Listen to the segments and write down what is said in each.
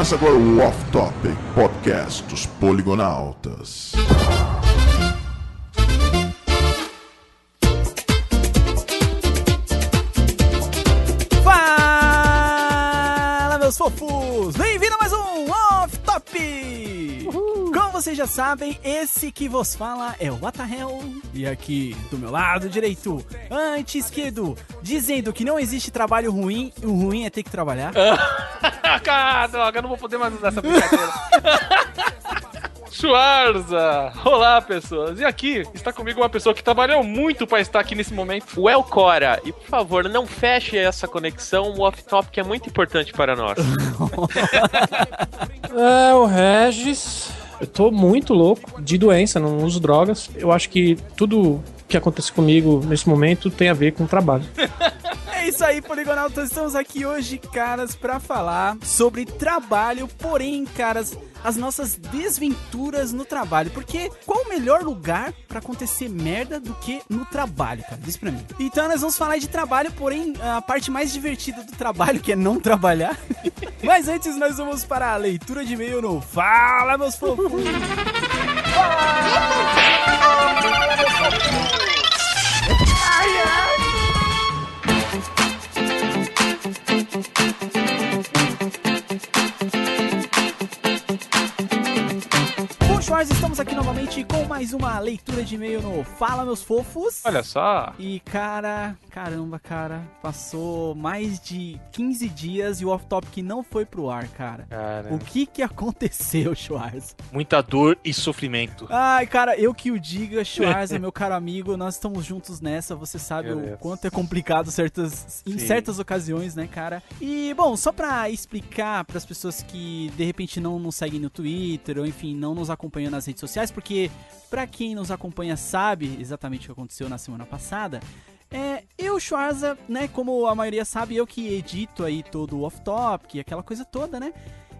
Começa agora o Off Topic Podcast dos Poligonautas. Fala, meus fofos! Bem-vindo a mais um Off Top! Como vocês já sabem, esse que vos fala é o What the Hell. E aqui do meu lado direito, anti-esquerdo, dizendo que não existe trabalho ruim e o ruim é ter que trabalhar. Cara, droga, eu não vou poder mais usar essa brincadeira. Schwarza! Olá, pessoas! E aqui está comigo uma pessoa que trabalhou muito para estar aqui nesse momento. O El Cora, e por favor, não feche essa conexão, o off-top que é muito importante para nós. É, o Regis. Eu tô muito louco de doença, não uso drogas. Eu acho que tudo que acontece comigo nesse momento tem a ver com o trabalho. Isso aí, Poligonautas. Estamos aqui hoje, caras, pra falar sobre trabalho, porém, caras, as nossas desventuras no trabalho. Porque qual o melhor lugar pra acontecer merda do que no trabalho, cara? Diz pra mim. Então nós vamos falar de trabalho, porém, a parte mais divertida do trabalho, que é não trabalhar. Mas antes nós vamos para a leitura de e-mail no Fala, meus fofos! Bom, thank you. Schwarz, estamos aqui novamente com mais uma leitura de e-mail no Fala, meus fofos. Olha só. E cara, caramba, cara, passou mais de 15 dias e o off-topic não foi pro ar, cara. Cara, O que que aconteceu, Schwarz? muita dor e sofrimento. Ai, cara, eu que o diga, Schwarz é meu caro amigo, nós estamos juntos nessa, você sabe Meu o Deus. quanto é complicado certas, em certas ocasiões, né, cara? E, bom, só pra explicar pras pessoas que de repente não nos seguem no Twitter, ou enfim, não nos acompanham nas redes sociais, porque pra quem nos acompanha sabe exatamente o que aconteceu na semana passada, é, eu, Schwarza, né, como a maioria sabe, eu que edito aí todo o off-topic, aquela coisa toda, né?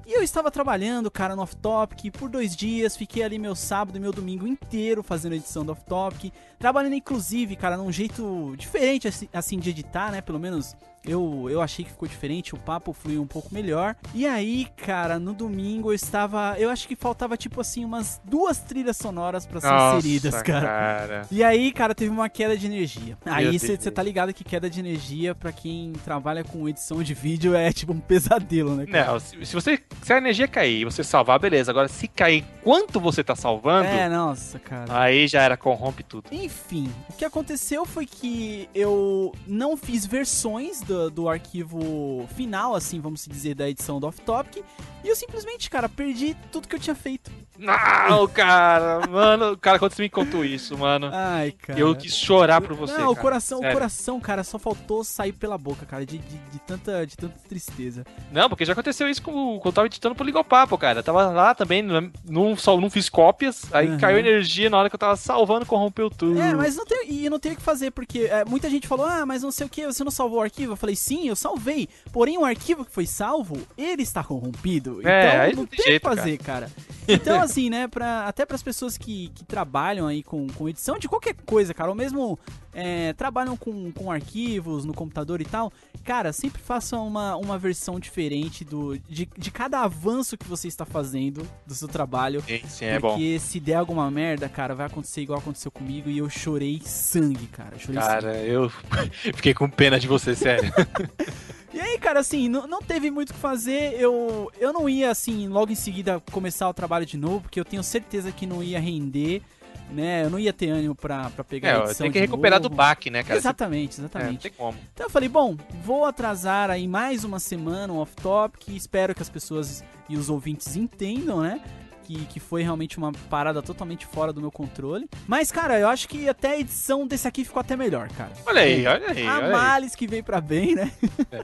E eu estava trabalhando, cara, no off-topic por dois dias, fiquei ali meu sábado e meu domingo inteiro fazendo edição do off-topic, trabalhando inclusive, cara, num jeito diferente assim, assim de editar, né? Pelo menos eu, eu achei que ficou diferente, o papo fluiu um pouco melhor. E aí, cara, no domingo eu estava, eu acho que faltava tipo assim umas duas trilhas sonoras pra serem inseridas, cara. cara. E aí, cara, teve uma queda de energia. Aí você tá ligado que queda de energia, pra quem trabalha com edição de vídeo, é tipo um pesadelo, né? cara? Não, se, se você se a energia cair e você salvar, beleza. Agora, se cair enquanto você tá salvando, É, nossa, cara. aí já era corrompe tudo. Enfim, o que aconteceu foi que eu não fiz versões do, do arquivo final, assim, vamos dizer, da edição do Off Topic, e eu simplesmente, cara, perdi tudo que eu tinha feito. Não, cara, mano, cara, quando você me contou isso, mano, Ai, cara. eu quis chorar por você. Não, o cara. coração, o Sério. coração, cara, só faltou sair pela boca, cara, de, de, de tanta, de tanta tristeza. Não, porque já aconteceu isso com, quando eu tava editando pro Ligopapo, cara. Eu tava lá também, não, não, só, não fiz cópias, aí Uhum. caiu energia na hora que eu tava salvando, corrompeu tudo. É, mas não tem, e não tem o que fazer, porque é, muita gente falou, ah, mas não sei o que, você não salvou o arquivo? Falei, sim, eu salvei. Porém, o arquivo que foi salvo, ele está corrompido. É, então não tem o que fazer, cara. Então, assim, né, pra, até pras pessoas que, que trabalham aí com, com edição de qualquer coisa, cara, ou mesmo é, trabalham com, com arquivos no computador e tal, cara, sempre façam uma, uma versão diferente do, de, de cada avanço que você está fazendo do seu trabalho. Sim, sim, é bom. Porque se der alguma merda, cara, vai acontecer igual aconteceu comigo e eu chorei sangue, cara. Chorei sangue. Cara, eu fiquei com pena de você, sério. E aí, cara, assim, não, não teve muito o que fazer. Eu, eu não ia, assim, logo em seguida começar o trabalho de novo, porque eu tenho certeza que não ia render, né? Eu não ia ter ânimo pra, pra pegar a É, edição tem que recuperar novo. do baque, né, cara? Exatamente, É, não exatamente. tem como. Então eu falei, bom, vou atrasar aí mais uma semana um off-topic, espero que as pessoas e os ouvintes entendam, né? Que, que foi realmente uma parada totalmente fora do meu controle. Mas, cara, eu acho que até a edição desse aqui ficou até melhor, cara. Olha aí, olha aí, aí. males que veio pra bem, né?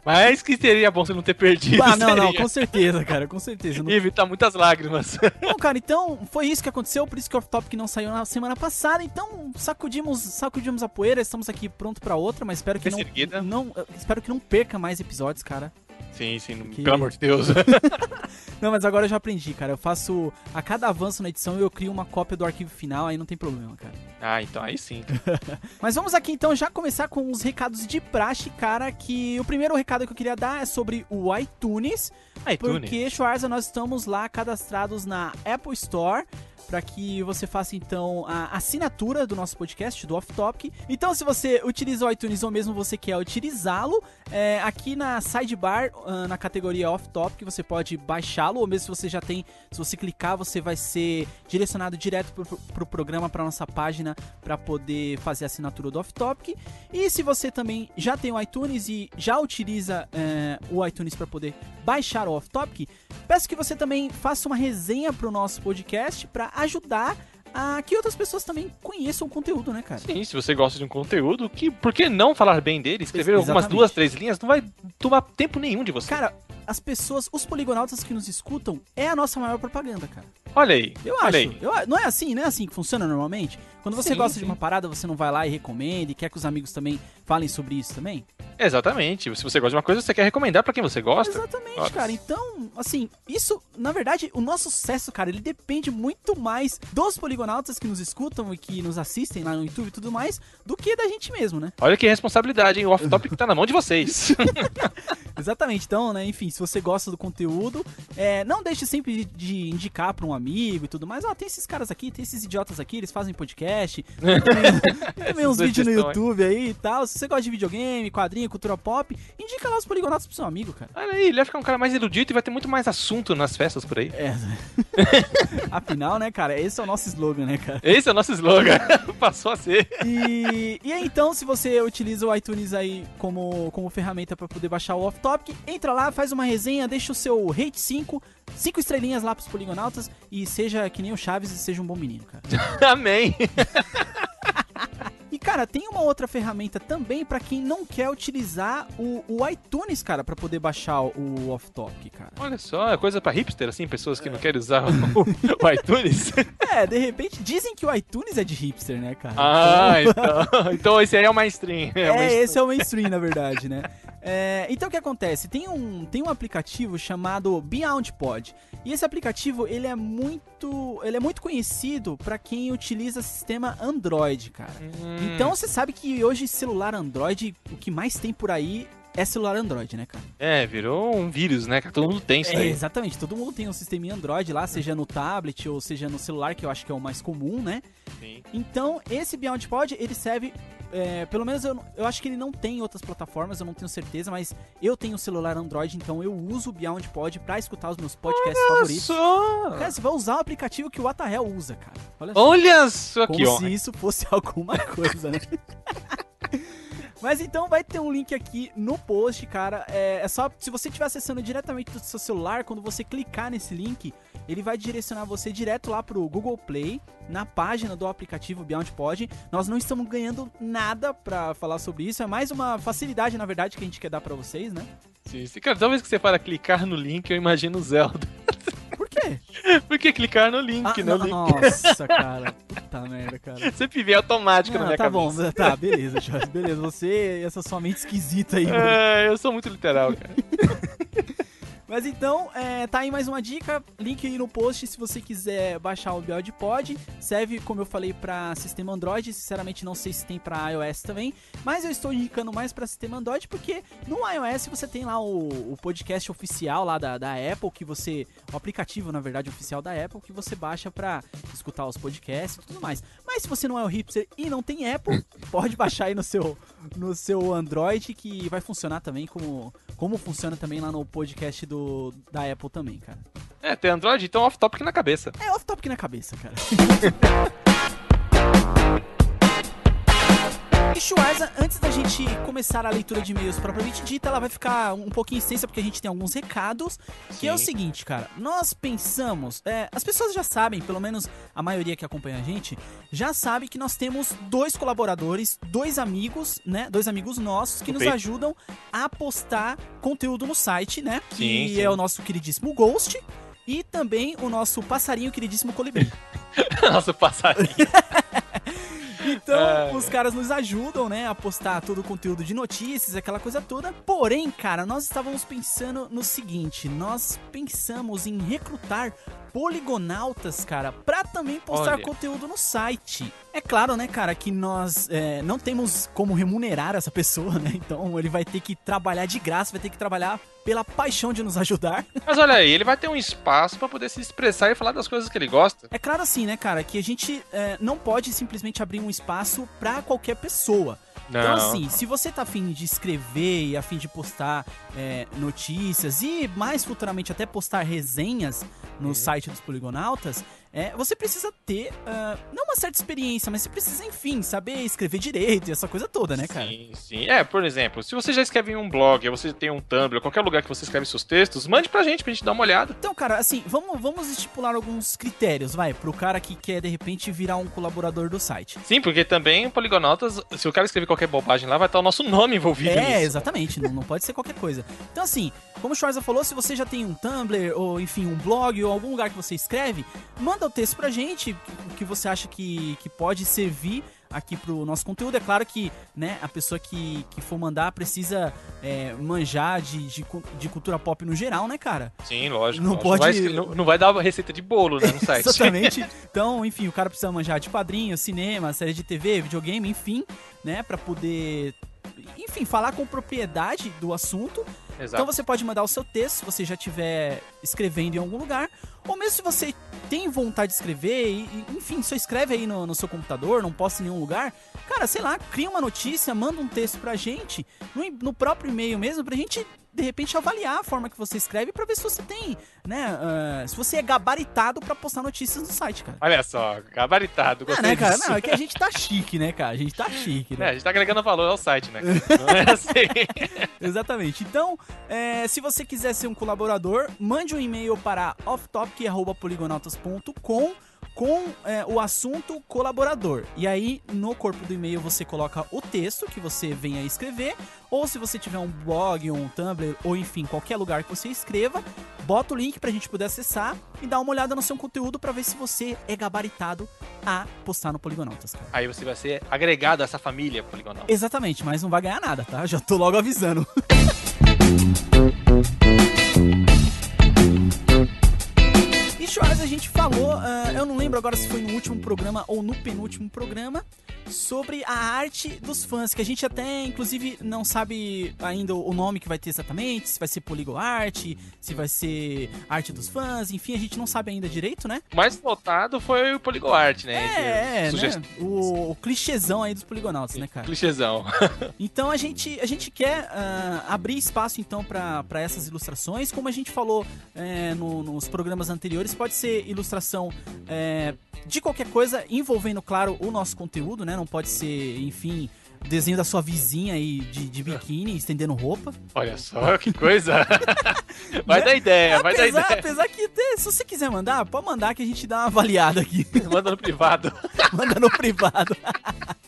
Mas que seria bom você não ter perdido. Ah, não, não, seria. com certeza, cara, com certeza. Não evitar muitas lágrimas. Bom, cara, então foi isso que aconteceu, por isso que o off-topic não saiu na semana passada. Então sacudimos, sacudimos a poeira, estamos aqui pronto pra outra, mas espero que não, não, espero que não perca mais episódios, cara. Sim, sim, Que- pelo amor de Deus. Não, mas agora eu já aprendi, cara. Eu faço a cada avanço na edição eu crio uma cópia do arquivo final, aí não tem problema, cara. ah, então aí sim. Mas vamos aqui então já começar com os recados de praxe, cara. Que o primeiro recado que eu queria dar é sobre o iTunes. iTunes. Porque, Schwarza, nós estamos lá cadastrados na Apple Store para que você faça então a assinatura do nosso podcast, do Off Topic. Então, se você utiliza o iTunes ou mesmo você quer utilizá-lo, é, aqui na sidebar, ah, na categoria Off Topic, você pode baixá-lo, ou mesmo se você já tem, se você clicar, você vai ser direcionado direto pro, pro programa, para nossa página, para poder fazer a assinatura do Off Topic. E se você também já tem o iTunes e já utiliza é, o iTunes para poder baixar o Off Topic, peço que você também faça uma resenha pro nosso podcast para ajudar a que outras pessoas também conheçam o conteúdo, né, cara? Sim, se você gosta de um conteúdo, que, por que não falar bem dele? Escrever algumas duas, três linhas não vai tomar tempo nenhum de você. Cara, as pessoas, os poligonautas que nos escutam, é a nossa maior propaganda, cara. olha aí. Eu olha acho. aí. Eu não é assim, não é assim que funciona normalmente? Quando você Sim, gosta sim. de uma parada, você não vai lá e recomenda e quer que os amigos também falem sobre isso também? Exatamente. Se você gosta de uma coisa, você quer recomendar pra quem você gosta. Exatamente, cara. Então, assim, isso, na verdade, o nosso sucesso, cara, ele depende muito mais dos poligonautas que nos escutam e que nos assistem lá no YouTube e tudo mais, do que da gente mesmo, né? Olha que responsabilidade, hein? O off-topic tá na mão de vocês. Exatamente. Então, né, enfim, se você gosta do conteúdo, é, não deixe sempre de, indicar pra um amigo e tudo mais. Ó, tem esses caras aqui, tem esses idiotas aqui, eles fazem podcast, tem também, tem também uns vídeos no. YouTube aí e tal. Se você gosta de videogame, quadrinho, cultura pop, indica lá os poligonautas pro seu amigo, cara. Olha aí, ele vai ficar um cara mais erudito e vai ter muito mais assunto nas festas por aí. É. Afinal, né, cara, esse é o nosso slogan, né, cara? Esse é o nosso slogan. Passou a ser. E, e aí, então, se você utiliza o iTunes aí como, como ferramenta pra poder baixar o Off Topic, entra lá, faz uma resenha, deixa o seu rate 5, 5 estrelinhas lá pros poligonautas e seja que nem o Chaves e seja um bom menino, cara. Amém. Cara, tem uma outra ferramenta também pra quem não quer utilizar o, o iTunes, cara, pra poder baixar o Off Topic, cara. Olha só, é coisa pra hipster, assim, pessoas que não querem usar o, o iTunes. É, de repente, dizem que o iTunes é de hipster, né, cara? Ah, então. Então esse aí é o mainstream. É, o mainstream. esse é o mainstream, na verdade, né? É, então o que acontece? Tem um, tem um aplicativo chamado BeyondPod. E esse aplicativo, ele é muito, ele é muito conhecido pra quem utiliza sistema Android, cara. Hum, Então você sabe que hoje celular Android, o que mais tem por aí é celular Android, né, cara? É, virou um vírus, né? cara? Todo mundo tem isso É, aí. exatamente, todo mundo tem um sistema Android lá, seja no tablet ou seja no celular, que eu acho que é o mais comum, né? Sim. Então, esse BeyondPod, ele serve. é, pelo menos eu, eu acho que ele não tem em outras plataformas, eu não tenho certeza, mas eu tenho celular Android, então eu uso o BeyondPod pra escutar os meus podcasts Olha favoritos. só! Cara, você vai usar o aplicativo que o Atahel usa, cara. Olha só. Olha só Como que se honra. isso fosse alguma coisa, né? Mas então vai ter um link aqui no post, cara. É, é só se você estiver acessando diretamente do seu celular, quando você clicar nesse link, ele vai direcionar você direto lá pro Google Play, na página do aplicativo BeyondPod. Nós não estamos ganhando nada pra falar sobre isso, é mais uma facilidade, na verdade, que a gente quer dar pra vocês, né? Sim, sim. Cara, toda vez que você fala clicar no link, eu imagino o Zelda. Por quê? Porque clicar no link, Ah, né? No- link nossa, cara. Puta merda, cara. sempre vem automático na Não, minha tá cabeça. bom, tá, beleza, Jorge, beleza. Você e essa sua mente esquisita aí, mano. É, eu sou muito literal, cara. Mas então, é, tá aí mais uma dica, link aí no post se você quiser baixar o BeyondPod. Serve, como eu falei, pra sistema Android. Sinceramente, não sei se tem pra iOS também. Mas eu estou indicando mais pra sistema Android porque no iOS você tem lá o, o podcast oficial lá da, da Apple, que você. O aplicativo, na verdade, oficial da Apple, que você baixa pra escutar os podcasts e tudo mais. Mas se você não é o hipster e não tem Apple, pode baixar aí no seu, no seu Android, que vai funcionar também como, como funciona também lá no podcast do, da Apple também, cara. É, tem Android, então off-topic na cabeça. É off-topic na cabeça, cara. E Schwarza, antes da gente começar a leitura de e-mails propriamente dita, ela vai ficar um pouquinho extensa porque a gente tem alguns recados. Que é o Sim. seguinte, cara, nós pensamos, é, as pessoas já sabem, pelo menos a maioria que acompanha a gente, já sabe que nós temos dois colaboradores, dois amigos, né? Dois amigos nossos que nos ajudam a postar conteúdo no site, né? Sim, que sim. é o nosso queridíssimo Ghost. E também o nosso passarinho queridíssimo Colibri. Nossa, passarinho. Então, É. os caras nos ajudam, né, a postar todo o conteúdo de notícias, aquela coisa toda. Porém, cara, nós estávamos pensando no seguinte: nós pensamos em recrutar poligonautas, cara, pra também postar Olha. conteúdo no site. É claro, né, cara, que nós é, não temos como remunerar essa pessoa, né? Então ele vai ter que trabalhar de graça, vai ter que trabalhar pela paixão de nos ajudar. Mas olha aí, ele vai ter um espaço pra poder se expressar e falar das coisas que ele gosta. É claro assim, né, cara, que a gente é, não pode simplesmente abrir um espaço pra qualquer pessoa. Não. Então, assim, se você tá afim de escrever e afim de postar é, notícias e mais futuramente até postar resenhas no site dos Poligonautas, é, você precisa ter, ah, não uma certa experiência, mas você precisa, enfim, saber escrever direito e essa coisa toda, né, cara? Sim, sim. É, por exemplo, se você já escreve em um blog, ou você tem um Tumblr, qualquer lugar que você escreve seus textos, mande pra gente, pra gente dar uma olhada. Então, cara, assim, vamos, vamos estipular alguns critérios, vai, pro cara que quer, de repente, virar um colaborador do site. Sim, porque também, Poligonautas, se o cara escrever qualquer bobagem lá, vai estar o nosso nome envolvido É, nisso. exatamente, não, não pode ser qualquer coisa. Então, assim, como o Schwarza falou, se você já tem um Tumblr, ou enfim, um blog, ou algum lugar que você escreve, manda o texto pra gente, o que você acha que, que pode servir aqui pro nosso conteúdo. É claro que, né, a pessoa que, que for mandar precisa é, manjar de, de, de cultura pop no geral, né, cara? Sim, lógico. Não lógico. pode- vai, escre- não, não vai dar receita de bolo, né, no site. Exatamente. Então, enfim, o cara precisa manjar de quadrinhos, cinema, série de TV, videogame, enfim, né, Pra poder, enfim, falar com propriedade do assunto. Exato. Então você pode mandar o seu texto, se você já estiver escrevendo em algum lugar, ou mesmo se você tem vontade de escrever, e, enfim, só escreve aí no, no seu computador, não posta em nenhum lugar, cara, sei lá, cria uma notícia, manda um texto pra gente, no, no próprio e-mail mesmo, pra gente, de repente, avaliar a forma que você escreve pra ver se você tem, né, ah, se você é gabaritado pra postar notícias no site, cara. Olha só, gabaritado, Não, gostei né, cara? disso. Não, é que a gente tá chique, né, cara? A gente tá chique, É, né? a gente tá agregando valor ao site, né? Não é assim. Exatamente. Então, é, se você quiser ser um colaborador, mande um e-mail para offtopic.poligonautas.com com é, o assunto colaborador. E aí, no corpo do e-mail, você coloca o texto que você venha escrever, ou se você tiver um blog, ou um Tumblr, ou enfim, qualquer lugar que você escreva, bota o link pra gente poder acessar e dar uma olhada no seu conteúdo pra ver se você é gabaritado a postar no Poligonautas, cara. Aí você vai ser agregado a essa família poligonal. Exatamente, mas não vai ganhar nada, tá? Já tô logo avisando. Schwarz, a gente falou, ah, eu não lembro agora se foi no último programa ou no penúltimo programa, sobre a arte dos fãs, que a gente até, inclusive, não sabe ainda o nome que vai ter exatamente, se vai ser Poligo Art, se vai ser Arte dos Fãs, enfim, a gente não sabe ainda direito, né? O mais notado foi o Poligoart, né? É, é, né? O, o clichêzão aí dos poligonautas, né, cara? Clichêzão. Então a gente, a gente quer ah, abrir espaço então para essas ilustrações, como a gente falou é, no- nos programas anteriores, pode ser ilustração é, de qualquer coisa envolvendo, claro, o nosso conteúdo, né? Não pode ser, enfim, desenho da sua vizinha aí de, de biquíni, estendendo roupa. Olha só que coisa. vai dar ideia, vai dar apesar, ideia. apesar que, se você quiser mandar, pode mandar que a gente dá uma avaliada aqui. Manda no privado. manda no privado.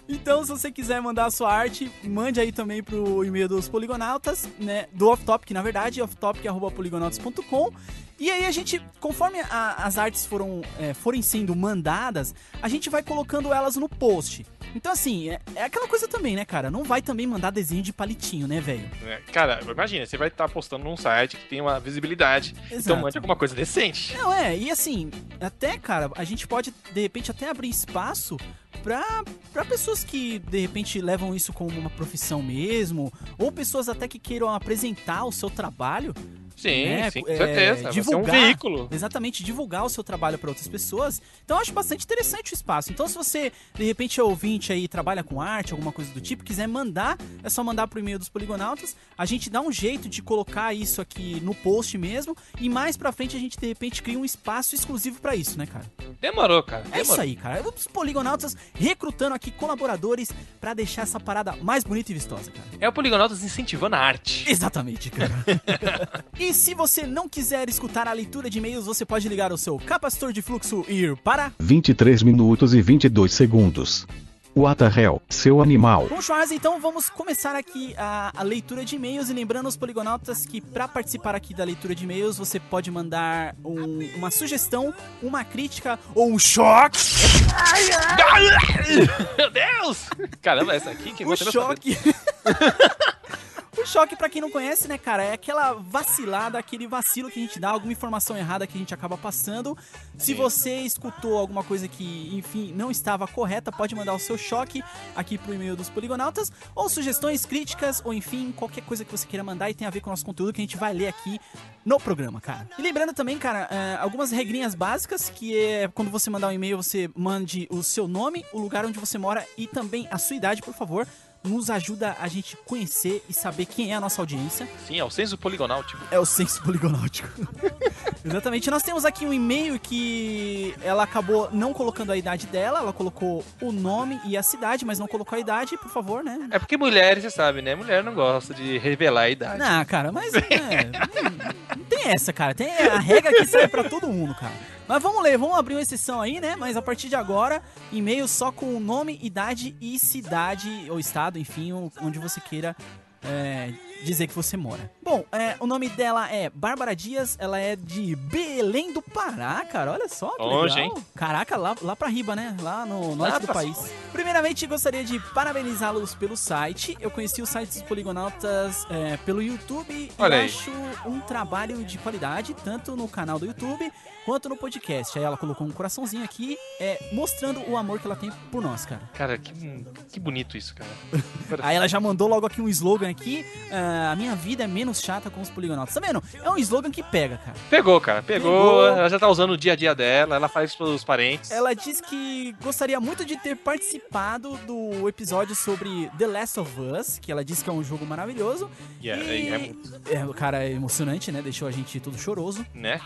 então, se você quiser mandar a sua arte, mande aí também pro e-mail dos poligonautas, né? Do Off Topic, na verdade, offtopic.poligonautas.com. E aí a gente, conforme a- as artes foram, é, forem sendo mandadas, a gente vai colocando elas no post. Então, assim, é, é aquela coisa também, né, cara? Não vai também mandar desenho de palitinho, né, velho? É, Cara, imagina, você vai estar postando num site que tem uma visibilidade. Então Exato. mande alguma coisa decente. Não, é, e assim, até, cara, a gente pode, de repente, até abrir espaço pra, pra pessoas que, de repente, levam isso como uma profissão mesmo, ou pessoas até que queiram apresentar o seu trabalho. Sim, né, sim, com é, certeza. Vai ser um divulgar. veículo. Exatamente, divulgar o seu trabalho para outras pessoas. Então eu acho bastante interessante o espaço. Então se você, de repente, é ouvinte aí, trabalha com arte, alguma coisa do tipo, quiser mandar, é só mandar pro e-mail dos poligonautas. A gente dá um jeito de colocar isso aqui no post mesmo. E mais pra frente a gente, de repente, cria um espaço exclusivo pra isso, né, cara? Demorou, cara. É isso demorou. aí, cara. Os poligonautas recrutando aqui colaboradores pra deixar essa parada mais bonita e vistosa, cara. É o Poligonautas incentivando a arte. Exatamente, cara. e se você não quiser escutar a leitura de e-mails, você pode ligar o seu capacitor de fluxo e ir para 23 minutos e 22 segundos. What the hell, seu animal. Bom, Schwarz, então vamos começar aqui a, a leitura de e-mails e lembrando aos poligonautas que para participar aqui da leitura de e-mails você pode mandar um- uma sugestão, uma crítica ou um choque. Meu Deus! Caramba, essa aqui que sabe. choque. o choque, pra quem não conhece, né, cara, é aquela vacilada, aquele vacilo que a gente dá, alguma informação errada que a gente acaba passando. Se você escutou alguma coisa que, enfim, não estava correta, pode mandar o seu choque aqui pro e-mail dos Poligonautas, ou sugestões, críticas, ou enfim, qualquer coisa que você queira mandar e tem a ver com o nosso conteúdo que a gente vai ler aqui no programa, cara. E lembrando também, cara, é, algumas regrinhas básicas, que é quando você mandar um e-mail, você mande o seu nome, o lugar onde você mora e também a sua idade, por favor. Nos ajuda a gente conhecer e saber quem é a nossa audiência. Sim, é o senso poligonal, tipo. É o senso poligonáutico. Exatamente. Nós temos aqui um e-mail que ela acabou não colocando a idade dela, ela colocou o nome e a cidade, mas não colocou a idade, por favor, né? É porque mulheres, você sabe, né? Mulher não gosta de revelar a idade. Não, cara, mas é, não, tem essa, cara. Tem a regra que serve pra todo mundo, cara. Mas vamos ler, vamos abrir uma exceção aí, né? Mas a partir de agora, e-mail só com o nome, idade e cidade, ou estado, enfim, onde você queira é, dizer que você mora. Bom, é, o nome dela é Bárbara Dias, ela é de Belém do Pará, cara. Olha só que Longe, legal. hein? Caraca, lá, lá pra riba, né? Lá no norte do pra país. Primeiramente, gostaria de parabenizá-los pelo site. Eu conheci o site dos Poligonautas é, pelo YouTube Olha e aí. acho um trabalho de qualidade, tanto no canal do YouTube quanto no podcast. Aí ela colocou um coraçãozinho aqui, é, mostrando o amor que ela tem por nós, cara. Cara, que, que bonito isso, cara. Aí ela já mandou logo aqui um slogan aqui: ah, A minha vida é menos chata com os poligonautas. Tá vendo? É um slogan que pega, cara. Pegou, cara. Pegou. Pegou. Ela já tá usando o dia a dia dela, ela faz isso pros parentes. Ela diz que gostaria muito de ter participado do episódio sobre The Last of Us, que ela disse que é um jogo maravilhoso. E é, e, é- é é, cara é emocionante, né? Deixou a gente todo choroso. né?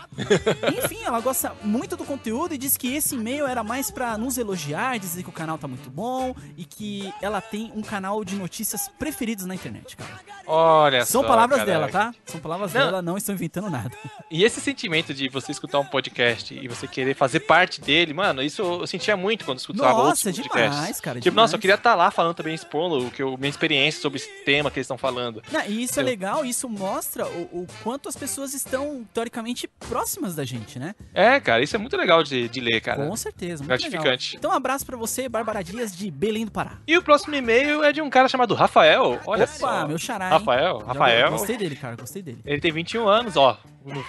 Enfim, ela gosta muito do conteúdo e disse que esse e-mail era mais pra nos elogiar, dizer que o canal tá muito bom e que ela tem um canal de notícias preferidos na internet, cara. Olha São só, palavras dela, tá? São palavras Não. dela, não estou inventando nada. E esse sentimento de você escutar um podcast e você querer fazer parte dele, mano, isso eu sentia muito quando escutava Nossa, outros podcasts. demais, cara. Tipo, nossa, eu demais. queria estar lá falando também, expondo o que eu, minha experiência sobre esse tema que eles estão falando. Não, e isso é legal, isso mostra o, o quanto as pessoas estão, teoricamente, próximas da gente, né? É, cara, isso é muito legal de, de ler, cara. Com certeza, muito Gratificante. legal. Então, um abraço pra você, Bárbara Dias, de Belém do Pará. E o próximo e-mail é de um cara chamado Rafael. Olha Opa, só. meu xará, hein? Rafael, Rafael. Gostei dele, cara, gostei dele. Ele tem 21 anos, ó.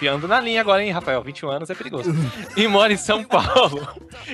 Ando na linha agora, hein, Rafael? 21 anos é perigoso. E mora em São Paulo.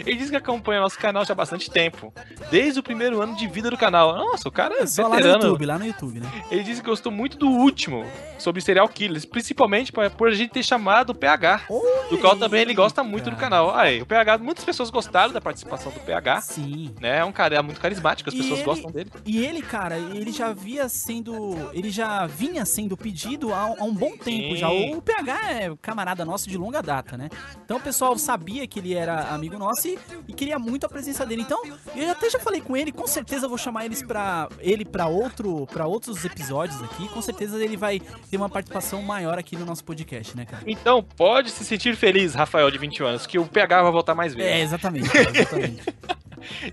Ele diz que acompanha nosso canal já há bastante tempo. Desde o primeiro ano de vida do canal. Nossa, o cara é Só lá no veterano. YouTube, lá no YouTube, né? Ele disse que gostou muito do último, sobre serial killers. Principalmente por a gente ter chamado o PH. Do qual também ele gosta muito do cara. canal. Aí, o PH, muitas pessoas gostaram da participação do PH. Sim. Né? É um cara muito carismático, as E pessoas ele- gostam dele. E ele, cara, ele já via sendo. Ele já vinha sendo pedido há, há um bom tempo Sim. já. O PH é camarada nosso de longa data, né? Então o pessoal sabia que ele era amigo nosso e, e queria muito a presença dele. Então, eu até já falei com ele, com certeza eu vou chamar eles pra, ele pra outro para outros episódios aqui. Com certeza ele vai ter uma participação maior aqui no nosso podcast, né, cara? Então, pode se sentir feliz, Rafael, de 21 anos, que o PH vai voltar mais vezes. É, exatamente, exatamente.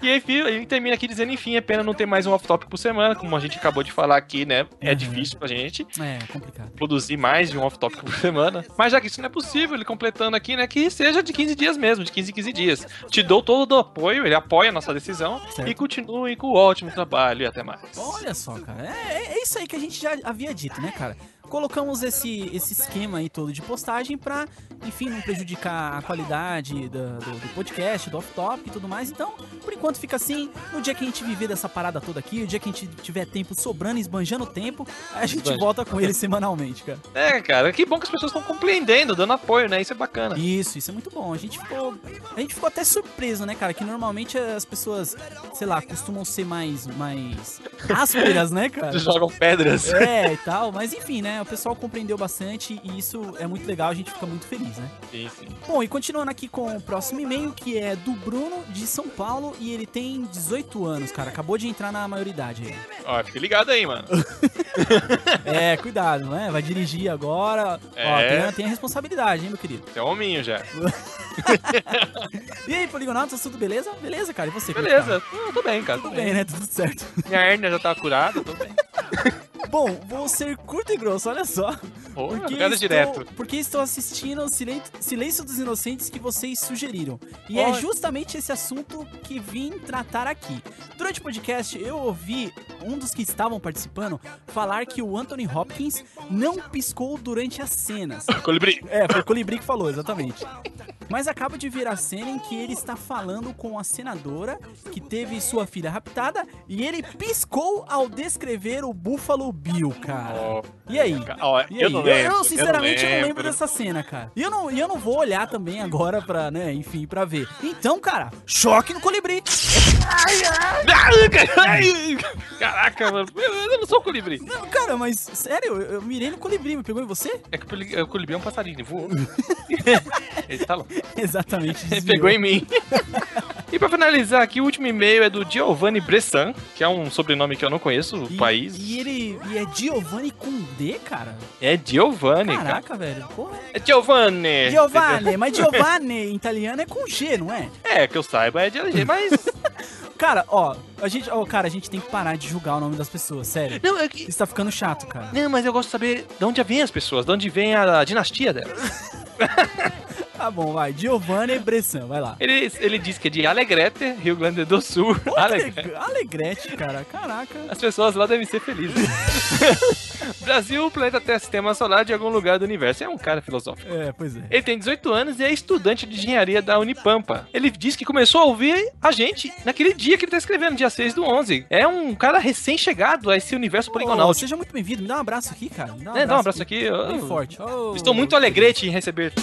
E aí, ele termina aqui dizendo, enfim, é pena não ter mais um off-topic por semana, como a gente acabou de falar aqui, né? É Uhum. difícil pra gente É, complicado. produzir mais de um off-topic por semana. Mas já que isso não é possível, ele completando aqui, né, que seja de 15 dias mesmo, de 15 em 15 dias. Te dou todo o apoio, ele apoia a nossa decisão Certo. e continue com o ótimo trabalho e até mais. Olha só, cara. É, é isso aí que a gente já havia dito, né, cara? Colocamos esse, esse esquema aí todo de postagem pra, enfim, não prejudicar a qualidade do, do, do podcast, do off-top e tudo mais. Então, por enquanto fica assim. No dia que a gente viver dessa parada toda aqui, o dia que a gente tiver tempo sobrando, esbanjando tempo, a gente Esbanja. volta com ele semanalmente, cara. É, cara, que bom que as pessoas estão compreendendo, dando apoio, né? Isso é bacana. Isso, isso é muito bom. A gente ficou. A gente ficou até surpreso, né, cara? Que normalmente as pessoas, sei lá, costumam ser mais. mais ásperas, né, cara? Jogam pedras. É, e tal, mas enfim, né? O pessoal compreendeu bastante e isso é muito legal, a gente fica muito feliz, né? Sim, sim. Bom, e continuando aqui com o próximo e-mail, que é do Bruno, de São Paulo, e ele tem 18 anos, cara, acabou de entrar na maioridade aí. Ó, fica ligado aí, mano. É, cuidado, né? Vai dirigir agora. Ó, É. tem, tem a responsabilidade, hein, meu querido? Você é hominho já. E aí, Poligonautas, tudo beleza? Beleza, cara, e você? é Beleza, eu tô bem, cara. Tá? Tudo bem, né? Tudo certo. Minha hérnia já tá curada, tô bem. Bom, vou ser curto e grosso, olha só. Pô, Porque estou, direto. porque estou assistindo o Silen- Silêncio dos Inocentes que vocês sugeriram. E é Olha. justamente esse assunto que vim tratar aqui. Durante o podcast, eu ouvi um dos que estavam participando falar que o Anthony Hopkins não piscou durante as cenas. Colibri. É, foi o Colibri que falou, exatamente. Mas acaba de ver a cena em que ele está falando com a senadora que teve sua filha raptada e ele piscou ao descrever o Buffalo Bill, cara. Ó, E aí? ó, E eu aí? não lembro. eu, sinceramente, eu não lembro lembro dessa cena, cara. E eu não, eu não vou olhar também agora pra, né, enfim, pra ver. Então, cara, choque no colibri. Caraca, mano. Eu não sou um colibri. Não, cara, mas, sério, eu, eu mirei no colibri, me pegou em você? É que o colibri é um passarinho, voou. Ele tá louco. Exatamente. Ele pegou em mim. E pra finalizar aqui, o último e-mail é do Giovanni Bressan, que é um sobrenome que eu não conheço, o país. E ele e é Giovanni com D, cara? É Giovanni, cara. Caraca, velho. Porra. É Giovanni. Giovanni, mas Giovanni em italiano é com G, não é? É, que eu saiba é de LG, mas... Cara, ó, a gente, ó, cara, a gente tem que parar de julgar o nome das pessoas, sério. Não, é que... Isso tá ficando chato, cara. Não, mas eu gosto de saber de onde vêm as pessoas, de onde vem a dinastia delas. Tá bom, vai. Giovanni Bressan, vai lá. Ele, ele diz que é de Alegrete, Rio Grande do Sul. Alegrete. Aleg- Alegrete, cara. Caraca. As pessoas lá devem ser felizes. Brasil, o planeta Terra, sistema solar de algum lugar do universo. É um cara filosófico. É, pois é. Ele tem 18 anos e é estudante de engenharia da Unipampa. Ele diz que começou a ouvir a gente naquele dia que ele tá escrevendo, dia 6 do 11. É um cara recém-chegado a esse universo poligonal. Seja muito bem-vindo. Me dá um abraço aqui, cara. Me dá um É, dá um abraço aqui. eu- Bem forte. Ô, Estou muito alegrete em receber.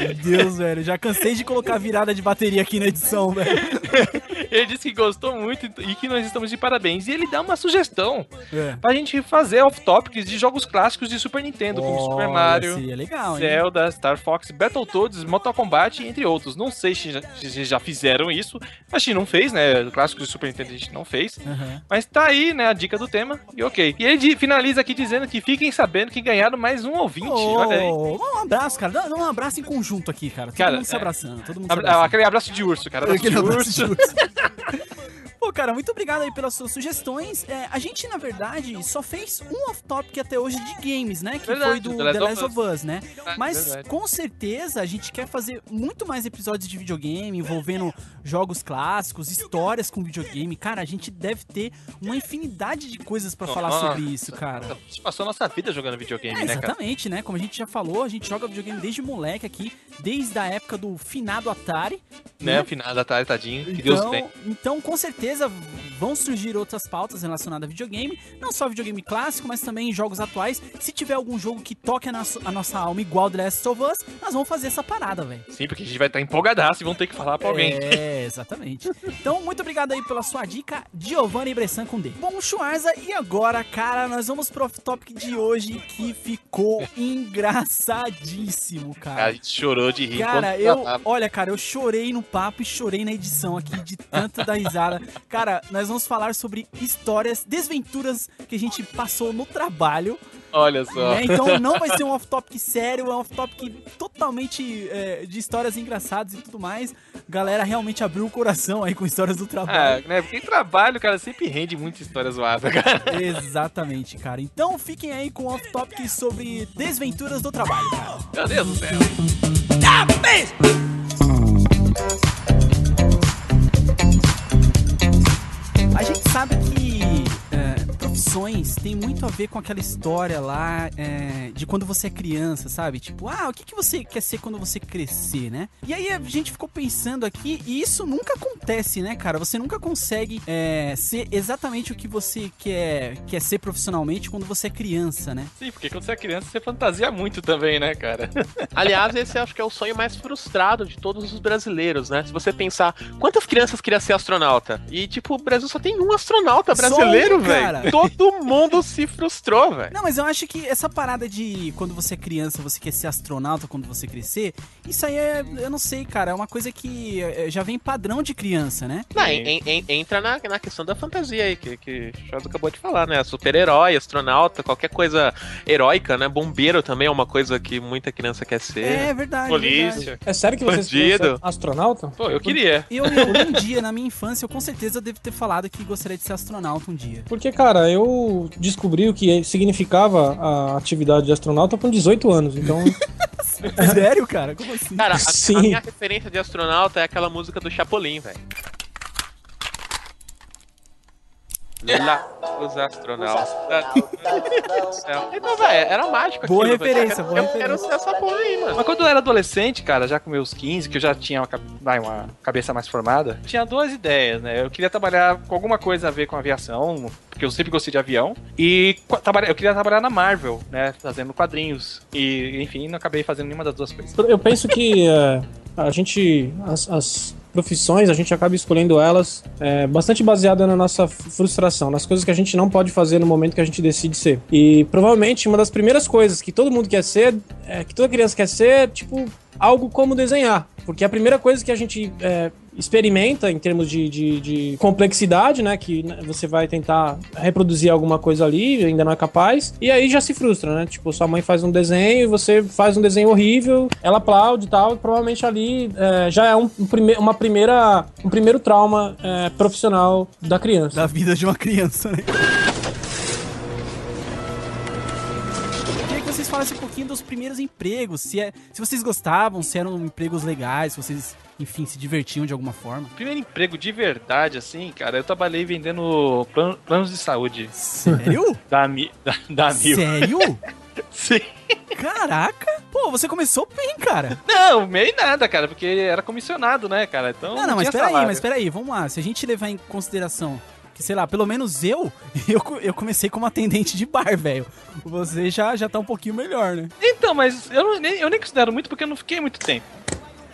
Meu Deus, velho. Já cansei de colocar virada de bateria aqui na edição, velho. Ele disse que gostou muito e que nós estamos de parabéns. E ele dá uma sugestão É. pra gente fazer off-topics de jogos clássicos de Super Nintendo, como Super Mario, Seria legal, hein? Zelda, Star Fox, Battletoads, Mortal Kombat, entre outros. Não sei se já, se já fizeram isso. A gente não fez, né? Clássicos de Super Nintendo a gente não fez. Aham. Mas tá aí, né? A dica do tema. E ok. E ele finaliza aqui dizendo que fiquem sabendo que ganharam mais um ouvinte. Olha aí. Um abraço, cara. Dá, dá um abraço em conjunto aqui, cara. Todo Cara, mundo se é. abraçando. Todo mundo se Abra- abraçando. Aquele abraço de urso, cara. Abraço de urso. Pô, cara, muito obrigado aí pelas suas sugestões. É, a gente, na verdade, só fez um off-topic até hoje de games, né? Que Verdade, foi do The Last Last of Us, né? Mas verdade. com certeza a gente quer fazer muito mais episódios de videogame envolvendo jogos clássicos, histórias com videogame. Cara, a gente deve ter uma infinidade de coisas pra falar sobre isso, cara. A gente passou a nossa vida jogando videogame, É, né, cara? exatamente, né? Como a gente já falou, a gente joga videogame desde moleque aqui, desde a época do finado Atari. Né? O final da tarde, tadinho. Que Deus Então, tem. então, com certeza, vão surgir outras pautas relacionadas a videogame. Não só videogame clássico, mas também jogos atuais. Se tiver algum jogo que toque a, nossa- a nossa alma igual The Last of Us, nós vamos fazer essa parada, velho. Sim, porque a gente vai estar empolgadaço e vão ter que falar pra alguém. É, exatamente. Então, muito obrigado aí pela sua dica, Giovanni Bressan com D. Bom, Schwarza, e agora, cara, nós vamos pro off-topic de hoje que ficou engraçadíssimo, cara. A gente chorou de rir. Cara, eu. Olha, cara, eu chorei no papo e chorei na edição aqui de tanto da risada. Cara, nós vamos falar sobre histórias, desventuras que a gente passou no trabalho. Olha só. né? Então não vai ser um off-topic sério, é um off-topic totalmente é, de histórias engraçadas e tudo mais. Galera realmente abriu o coração aí com histórias do trabalho. É, né? Porque trabalho, cara, sempre rende muita história zoada, cara. Exatamente, cara. Então fiquem aí com o off-topic sobre desventuras do trabalho, cara. Meu Deus do céu. A gente sabe que tem muito a ver com aquela história lá é, de quando você é criança, sabe? Tipo, ah, o que, que você quer ser quando você crescer, né? E aí a gente ficou pensando aqui, e isso nunca acontece, né, cara? Você nunca consegue é, ser exatamente o que você quer, quer ser profissionalmente quando você é criança, né? Sim, porque quando você é criança, você fantasia muito também, né, cara? Aliás, esse acho que é o sonho mais frustrado de todos os brasileiros, né? Se você pensar, quantas crianças queriam ser astronauta? E, tipo, o Brasil só tem um astronauta brasileiro, velho. Todo mundo se frustrou, velho. Não, mas eu acho que essa parada de quando você é criança, você quer ser astronauta quando você crescer, isso aí é, eu não sei, cara, é uma coisa que é, já vem padrão de criança, né? Não, en- en- entra na, na questão da fantasia aí, que, que o Charles acabou de falar, né? Super-herói, astronauta, qualquer coisa heróica, né? Bombeiro também é uma coisa que muita criança quer ser. É verdade. verdade. Polícia. É sério que queriam Bandido. ser astronauta? Pô, eu queria. Eu, em algum dia, na minha infância, eu com certeza devo ter falado que gostaria de ser astronauta um dia. Porque, cara, eu descobri o que significava a atividade de astronauta com 18 anos. Então, Sério, cara? Como assim? Cara, a, Sim. a minha referência de astronauta é aquela música do Chapolin, velho. Lá, os astronautas. Então, velho, era mágico Boa aquilo, referência, boa quero- Eu quero referência. ser essa porra aí, mano. Mas quando eu era adolescente, cara, já com meus 15, que eu já tinha uma, vai, uma cabeça mais formada, tinha duas ideias, né? Eu queria trabalhar com alguma coisa a ver com aviação, porque eu sempre gostei de avião, e eu queria trabalhar na Marvel, né? Fazendo quadrinhos. E, enfim, não acabei fazendo nenhuma das duas coisas. eu penso que é, a gente. As, as profissões, a gente acaba escolhendo elas é, bastante baseada na nossa frustração, nas coisas que a gente não pode fazer no momento que a gente decide ser. E provavelmente uma das primeiras coisas que todo mundo quer ser, é, que toda criança quer ser, tipo, algo como desenhar. Porque é a primeira coisa que a gente é, experimenta em termos de, de, de complexidade, né? Que né, você vai tentar reproduzir alguma coisa ali, ainda não é capaz, e aí já se frustra, né? Tipo, sua mãe faz um desenho e você faz um desenho horrível, ela aplaude e tal, e provavelmente ali é, já é um, um prime uma primeira, um primeiro trauma é, profissional da criança. Da vida de uma criança, né? Falassem um pouquinho dos primeiros empregos, se, é, se vocês gostavam, se eram empregos legais, se vocês, enfim, se divertiam de alguma forma. Primeiro emprego de verdade, assim, cara, eu trabalhei vendendo plan- planos de saúde Sério? da, Mi- da, da Mil. Sério? Sim. Caraca! Pô, você começou bem, cara. Não, meio nada, cara, porque era comissionado, né, cara? Então. Não, não, mas tinha peraí, mas peraí, vamos lá. Se a gente levar em consideração sei lá, pelo menos eu, eu, eu comecei como atendente de bar, velho. Você já, já tá um pouquinho melhor, né? Então, mas eu, não- nem, eu nem considero muito porque eu não fiquei muito tempo.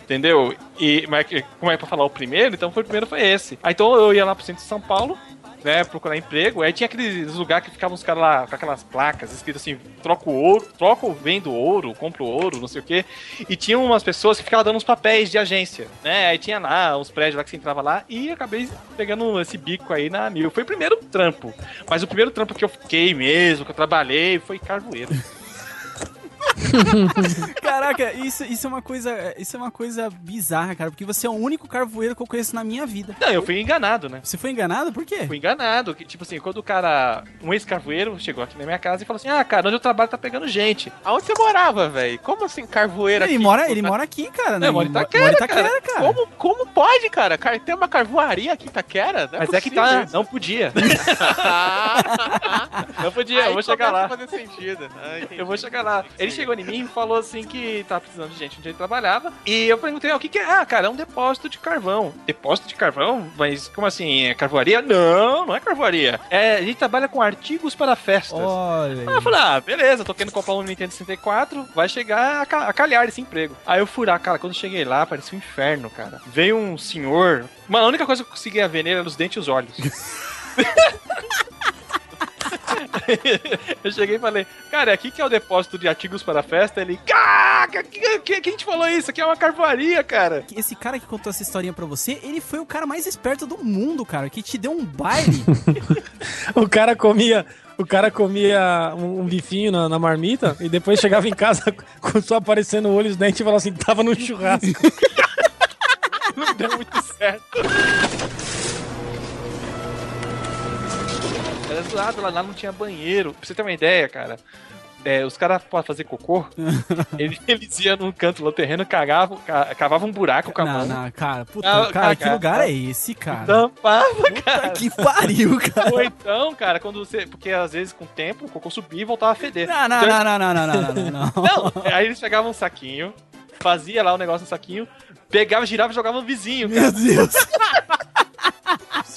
Entendeu? E mas, como é pra falar o primeiro, então foi o primeiro foi esse. Aí então eu ia lá pro centro de São Paulo, né, procurar emprego. Aí tinha aqueles lugares que ficavam os caras lá com aquelas placas escritas assim: troco ouro, troco, vendo ouro, compro ouro, não sei o quê. E tinha umas pessoas que ficavam dando uns papéis de agência, né? Aí tinha lá uns prédios lá que você entrava lá e acabei pegando esse bico aí na mil. Foi o primeiro trampo. Mas o primeiro trampo que eu fiquei mesmo, que eu trabalhei, foi carvoeiro. Caraca, isso, isso é uma coisa. Isso é uma coisa bizarra, cara. Porque você é o único carvoeiro que eu conheço na minha vida. Não, eu fui enganado, né? Você foi enganado? Por quê? Fui enganado. Que, tipo assim, quando o cara, um ex-carvoeiro, chegou aqui na minha casa e falou assim: Ah, cara, onde eu trabalho tá pegando gente. Aonde você morava, velho? Como assim, carvoeira Ele aqui? mora, Tipo, ele na- mora aqui, cara. Não, né? mora em Ele Itaquera, mora em Itaquera, cara. Como, como pode, cara? Car- Tem uma carvoaria aqui em Itaquera? Não Mas é que possível tá, não podia. Não podia, eu Aí vou chegar lá. fazer sentido. Ah. Eu vou chegar lá. Ele chegou em mim e falou assim que tava precisando de gente onde ele trabalhava. E eu perguntei, ah, o que, que é? Ah, cara, é um depósito de carvão. Depósito de carvão? Mas como assim? É carvoaria? Não, não é carvoaria. É, a gente trabalha com artigos para festas. Olha. Aí eu falei, ah, beleza, tô querendo comprar um Nintendo 64, vai chegar a, ca- a calhar esse emprego. Aí eu fui lá, cara, quando cheguei lá, parecia um inferno, cara. Veio um senhor. Mano, a única coisa que eu conseguia ver nele era os dentes e os olhos. eu cheguei e falei, cara, é aqui que é o depósito de artigos para festa. Ele, caraca, que- que- quem te falou isso? Aqui é uma carvoaria, cara. Esse cara que contou essa historinha pra você, ele foi o cara mais esperto do mundo, cara, que te deu um baile. O cara comia. O cara comia um, um bifinho na, na marmita e depois chegava em casa com só aparecendo o olho e os dentes e falava assim: tava no churrasco. Não deu muito certo. Era zoado, lá, lá não tinha banheiro. Pra você ter uma ideia, cara. é, os caras pra fazer cocô, eles, eles iam num canto lá do terreno, cagavam, ca- cavavam um buraco com a não, mão. não, cara, puta, Ah, cara, que lugar é esse, cara? Tampava, cara. que pariu, cara. Ou então, cara, quando você. Porque às vezes com o tempo o cocô subia e voltava a feder. Não, não, Então, não, não, não, não, não, não, não. Aí eles pegavam um saquinho, fazia lá o negócio no saquinho, pegava, girava e jogava no vizinho, Meu cara. Deus.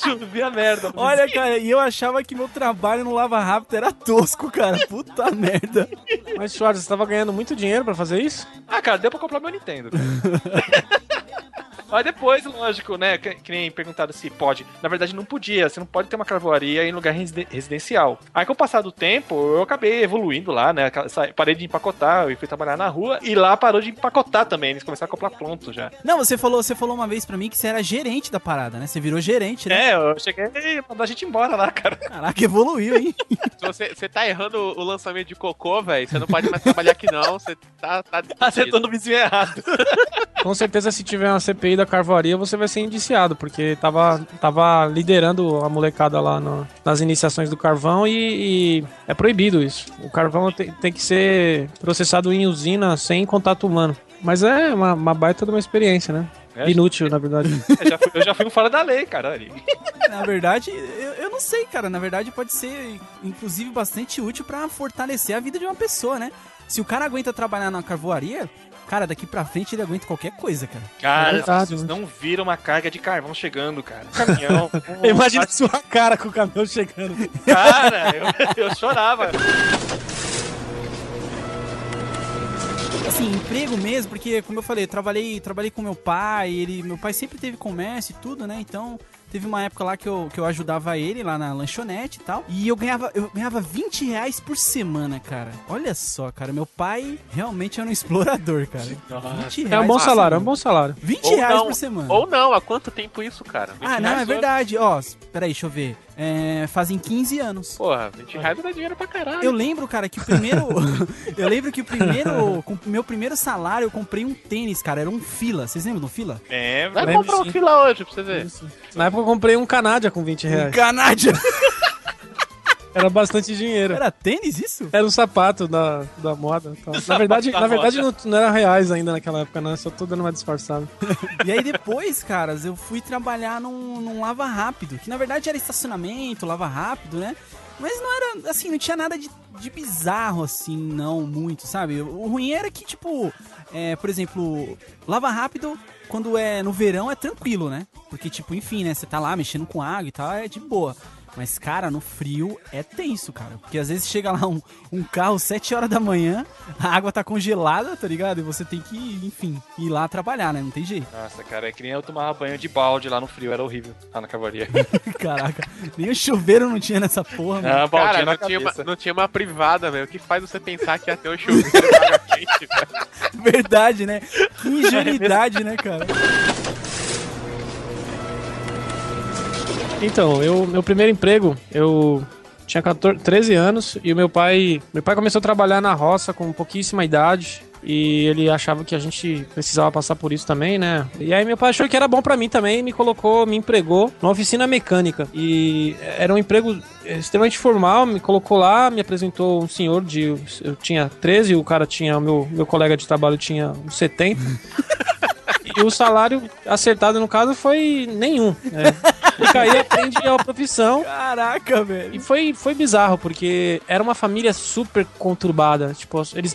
Chovia merda. Olha, cara, e eu achava que meu trabalho no Lava Rápido era tosco, cara. Puta merda. Mas, Schwartz, você tava ganhando muito dinheiro pra fazer isso? Ah, cara, deu pra comprar meu Nintendo. Mas depois, lógico, né? Que, que nem perguntaram se pode. Na verdade, não podia. Você não pode ter uma carvoaria em lugar residen- residencial. Aí, com o passar do tempo, eu acabei evoluindo lá, né? Parei de empacotar e fui trabalhar na rua. E lá parou de empacotar também. Eles começaram a comprar pronto já. Não, você falou, você falou uma vez pra mim que você era gerente da parada, né? Você virou gerente, né? É, eu cheguei e mandar a gente embora lá, cara. Caraca, evoluiu, hein? Se você, você tá errando o lançamento de cocô, velho, você não pode mais trabalhar aqui não. Você tá. tá Acertando o vizinho errado. Com certeza, se tiver uma CPI da carvoaria, você vai ser indiciado, porque tava, tava liderando a molecada lá no- nas iniciações do carvão e, e é proibido isso. O carvão tem, tem que ser processado em usina sem contato humano. Mas é uma, uma baita de uma experiência, né? É, Inútil, na verdade. Eu já fui, eu já fui um fora da lei, cara. ali. Na verdade, eu, eu não sei, cara. Na verdade, pode ser, inclusive, bastante útil pra fortalecer a vida de uma pessoa, né? Se o cara aguenta trabalhar na carvoaria, cara, daqui pra frente ele aguenta qualquer coisa, cara. Cara, verdade, vocês não viram uma carga de carvão chegando, cara. Um caminhão. um- Imagina sua cara com o caminhão chegando. Cara, eu, eu chorava. Assim, emprego mesmo, porque, como eu falei, eu trabalhei, trabalhei com meu pai, ele, meu pai sempre teve comércio e tudo, né? Então, teve uma época lá que eu, que eu ajudava ele lá na lanchonete e tal. E eu ganhava, eu ganhava 20 reais por semana, cara. Olha só, cara, meu pai realmente era um explorador, cara. 20 reais É um bom salário, é um bom salário. 20 Ou reais não, por semana. Ou não, há quanto tempo isso, cara? 20 Ah, não, é verdade. Ó, peraí, deixa eu ver. É, fazem 15 anos. Porra, 20 reais dá dinheiro pra caralho. Eu lembro, cara, que o primeiro. eu lembro que o primeiro. Com o meu primeiro salário, eu comprei um tênis, cara. Era um fila. Vocês lembram do fila? É, Vai comprar um fila hoje pra você ver. Na época eu comprei um Canádia com 20 reais. Canádia! Era bastante dinheiro. Era tênis isso? Era um sapato da, da moda. e tal. Na verdade, da na verdade não, não era reais ainda naquela época, não. Só tô dando uma disfarçada. E aí depois, caras, eu fui trabalhar num, num lava rápido. Que na verdade era estacionamento, lava rápido, né? Mas não era, assim, não tinha nada de, de bizarro, assim, não, muito, sabe? O ruim era que, tipo, é, por exemplo, lava rápido, quando é no verão, é tranquilo, né? Porque, tipo, enfim, né? Você tá lá mexendo com água e tal, é de boa. Mas, cara, no frio é tenso, cara. Porque às vezes chega lá um, um carro 7 horas da manhã, a água tá congelada, tá ligado? E você tem que, enfim, ir lá trabalhar, né? Não tem jeito. Nossa, cara, é que nem eu tomava banho de balde lá no frio, era horrível lá na cavaria. Caraca, nem o chuveiro não tinha nessa porra, mano. Ah, baldinho Cara, na não tinha, uma, cabeça. não tinha uma privada, velho. O que faz você pensar que ia ter um chuveiro quente, velho? Verdade, né? Que ingenuidade, né, cara? Então, eu, meu primeiro emprego, eu tinha 14, 13 anos e o meu pai, meu pai começou a trabalhar na roça com pouquíssima idade. E ele achava que a gente precisava passar por isso também, né? E aí meu pai achou que era bom pra mim também e me colocou, me empregou numa oficina mecânica. E era um emprego extremamente formal, me colocou lá, me apresentou um senhor de eu tinha 13, o cara tinha, o meu meu colega de trabalho tinha uns 70. E o salário acertado, no caso, foi nenhum. Né? Porque aí aprende a profissão. Caraca, velho. E foi, foi bizarro, porque era uma família super conturbada. Tipo, eles.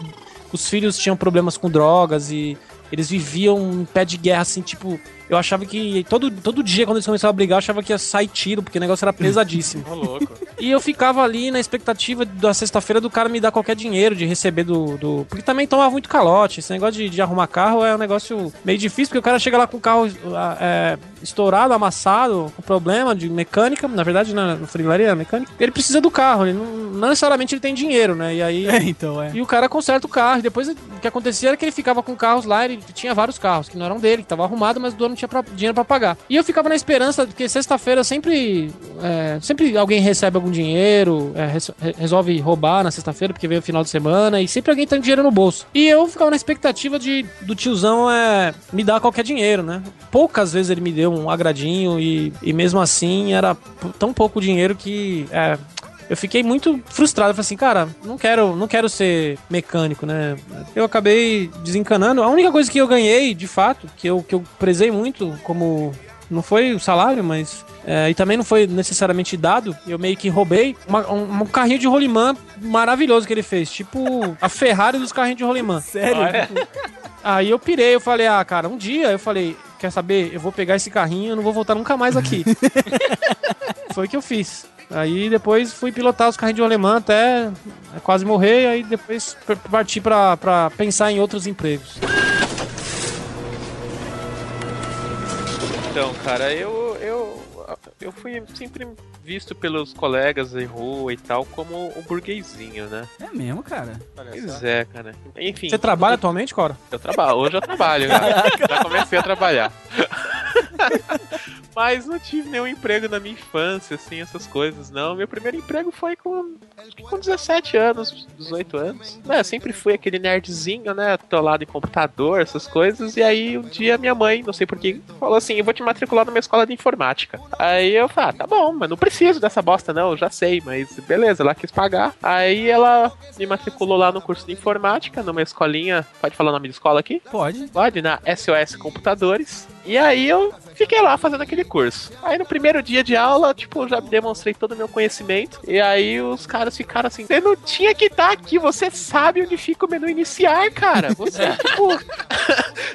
Os filhos tinham problemas com drogas e eles viviam em pé de guerra, assim, tipo. Eu achava que todo, todo dia, quando eles começavam a brigar, eu achava que ia sair tiro, porque o negócio era pesadíssimo. Ô, louco. E eu ficava ali na expectativa da sexta-feira do cara me dar qualquer dinheiro, de receber do. do... Porque também tomava muito calote. Esse negócio de, de arrumar carro é um negócio meio difícil, porque o cara chega lá com o carro ah, é, estourado, amassado, com problema de mecânica. Na verdade, na, no frilaria é mecânica. Ele precisa do carro, ele não, não necessariamente ele tem dinheiro, né? E aí. É, então, é. E o cara conserta o carro. E depois o que acontecia era que ele ficava com carros lá, ele tinha vários carros, que não eram dele, que tava arrumado, mas o dono não tinha pra- dinheiro pra pagar. E eu ficava na esperança, porque sexta-feira sempre. é, sempre alguém recebe algum dinheiro, é, re- resolve roubar na sexta-feira, porque veio o final de semana, e sempre alguém tem dinheiro no bolso. E eu ficava na expectativa de do tiozão é, me dar qualquer dinheiro, né? Poucas vezes ele me deu um agradinho, e, e mesmo assim era tão pouco dinheiro que. É, eu fiquei muito frustrado. Eu falei assim, cara, não quero, não quero ser mecânico, né? Eu acabei desencanando. A única coisa que eu ganhei, de fato, que eu, que eu prezei muito como. Não foi o salário, mas. É, e também não foi necessariamente dado. Eu meio que roubei uma- um, um carrinho de rolimã maravilhoso que ele fez. Tipo a Ferrari dos carrinhos de rolimã. Sério? Aí eu pirei, eu falei, ah, cara, um dia eu falei, quer saber? Eu vou pegar esse carrinho e não vou voltar nunca mais aqui. Foi o que eu fiz. Aí depois fui pilotar os carrinhos de alemã até quase morrer, aí depois parti pra, pra pensar em outros empregos. Então, cara, eu, eu, eu fui sempre visto pelos colegas de rua e tal como o burguesinho, né? É mesmo, cara. Pois é, cara. Enfim. Você trabalha atualmente, Cora? Eu trabalho, hoje eu trabalho, cara. Já comecei a trabalhar. Mas não tive nenhum emprego na minha infância, assim, essas coisas, não. Meu primeiro emprego foi com, acho que com 17 anos, 18 anos. Né, eu sempre fui aquele nerdzinho, né? Atolado em computador, essas coisas. E aí um dia minha mãe, não sei porquê, falou assim: eu vou te matricular numa escola de informática. Aí eu falei, ah, tá bom, mas não preciso dessa bosta, não, eu já sei, mas beleza, ela quis pagar. Aí ela me matriculou lá no curso de informática, numa escolinha. Pode falar o nome de escola aqui? Pode. Pode, na SOS Computadores. E aí eu fiquei lá fazendo aquele curso. Aí no primeiro dia de aula, tipo, eu já demonstrei todo o meu conhecimento. E aí os caras ficaram assim: você não tinha que estar aqui, você sabe onde fica o menu iniciar, cara. Você, tipo.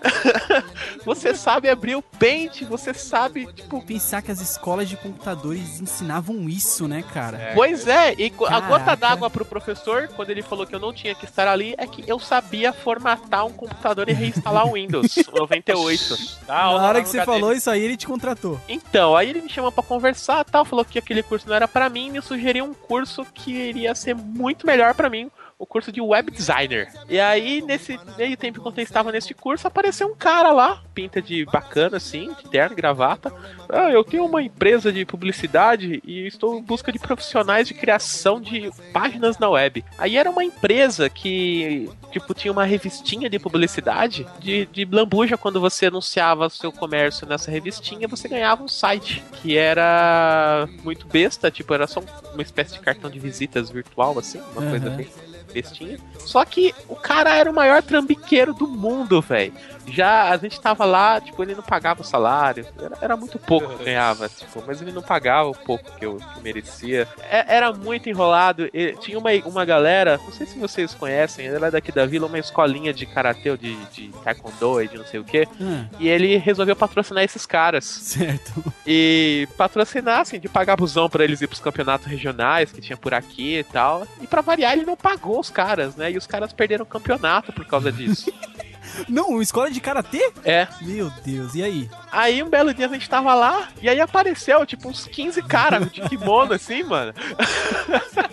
você sabe abrir o Paint, você sabe, tipo. Pensar que as escolas de computadores ensinavam isso, né, cara? Pois é, e co- a Caraca. gota d'água pro professor, quando ele falou que eu não tinha que estar ali, é que eu sabia formatar um computador e reinstalar o Windows 98. Tá, Na hora que você falou isso aí, ele te contratou. Então, aí ele me chamou pra conversar tal, falou que aquele curso não era pra mim e me sugeriu um curso que iria ser muito melhor pra mim, o curso de web designer. E aí, nesse meio tempo enquanto eu estava nesse curso, apareceu um cara lá, pinta de bacana assim, de terno gravata. Ah, eu tenho uma empresa de publicidade e estou em busca de profissionais de criação de páginas na web. Aí era uma empresa que, tipo, tinha uma revistinha de publicidade de, de lambuja quando você anunciava seu comércio nessa revistinha, você ganhava um site que era muito besta, tipo, era só uma espécie de cartão de visitas virtual, assim, uma Aham. coisa bem bestinha. Só que o cara era o maior trambiqueiro do mundo, velho. Já a gente tava lá, tipo, ele não pagava o salário. Era, era muito pouco que ganhava, tipo, mas ele não pagava o pouco que eu, que merecia. É- era muito enrolado. E tinha uma, uma galera, não sei se vocês conhecem, ela é daqui da vila, uma escolinha de karatê, de, de taekwondo e de não sei o que. Ah, E ele resolveu patrocinar esses caras certo. e patrocinar, assim, de pagar busão pra eles ir pros campeonatos regionais que tinha por aqui e tal. E pra variar, ele não pagou os caras, né? E os caras perderam o campeonato por causa disso. Não, uma escola de karatê? é. Meu Deus, e aí? Aí um belo dia a gente tava lá, e aí apareceu, tipo, uns 15 caras de kimono, assim, mano.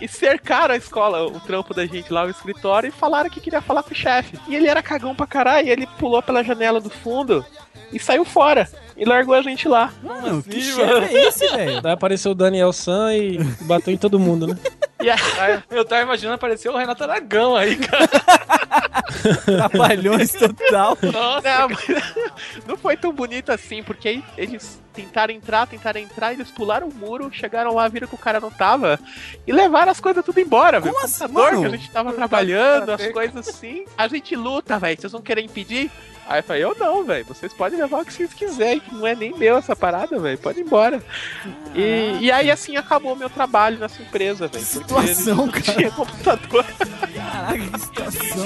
E, cercaram a escola, o trampo da gente lá, o escritório, e falaram que queria falar com o chefe. E ele era cagão pra caralho, e ele pulou pela janela do fundo e saiu fora. E largou a gente lá. Mano, que chefe é esse, velho? Daí apareceu o Daniel San e bateu em todo mundo, né? Aí, Eu tava imaginando aparecer o Renato Aragão aí, cara. Trapalhões total. Não, mas não foi tão bonito assim, porque aí eles tentaram entrar, tentaram entrar, eles pularam o muro, chegaram lá, viram que o cara não tava e levaram as coisas tudo embora, velho. O assim, computador mano? que a gente tava trabalhando, as coisas assim. A gente luta, velho. Vocês vão querer impedir? Aí eu falei, eu não, velho. Vocês podem levar o que vocês quiserem, que não é nem meu essa parada, velho. Pode ir embora. E, e aí, assim, acabou o meu trabalho nessa empresa, velho. Situação, não cara. tinha computador. Caraca, que situação.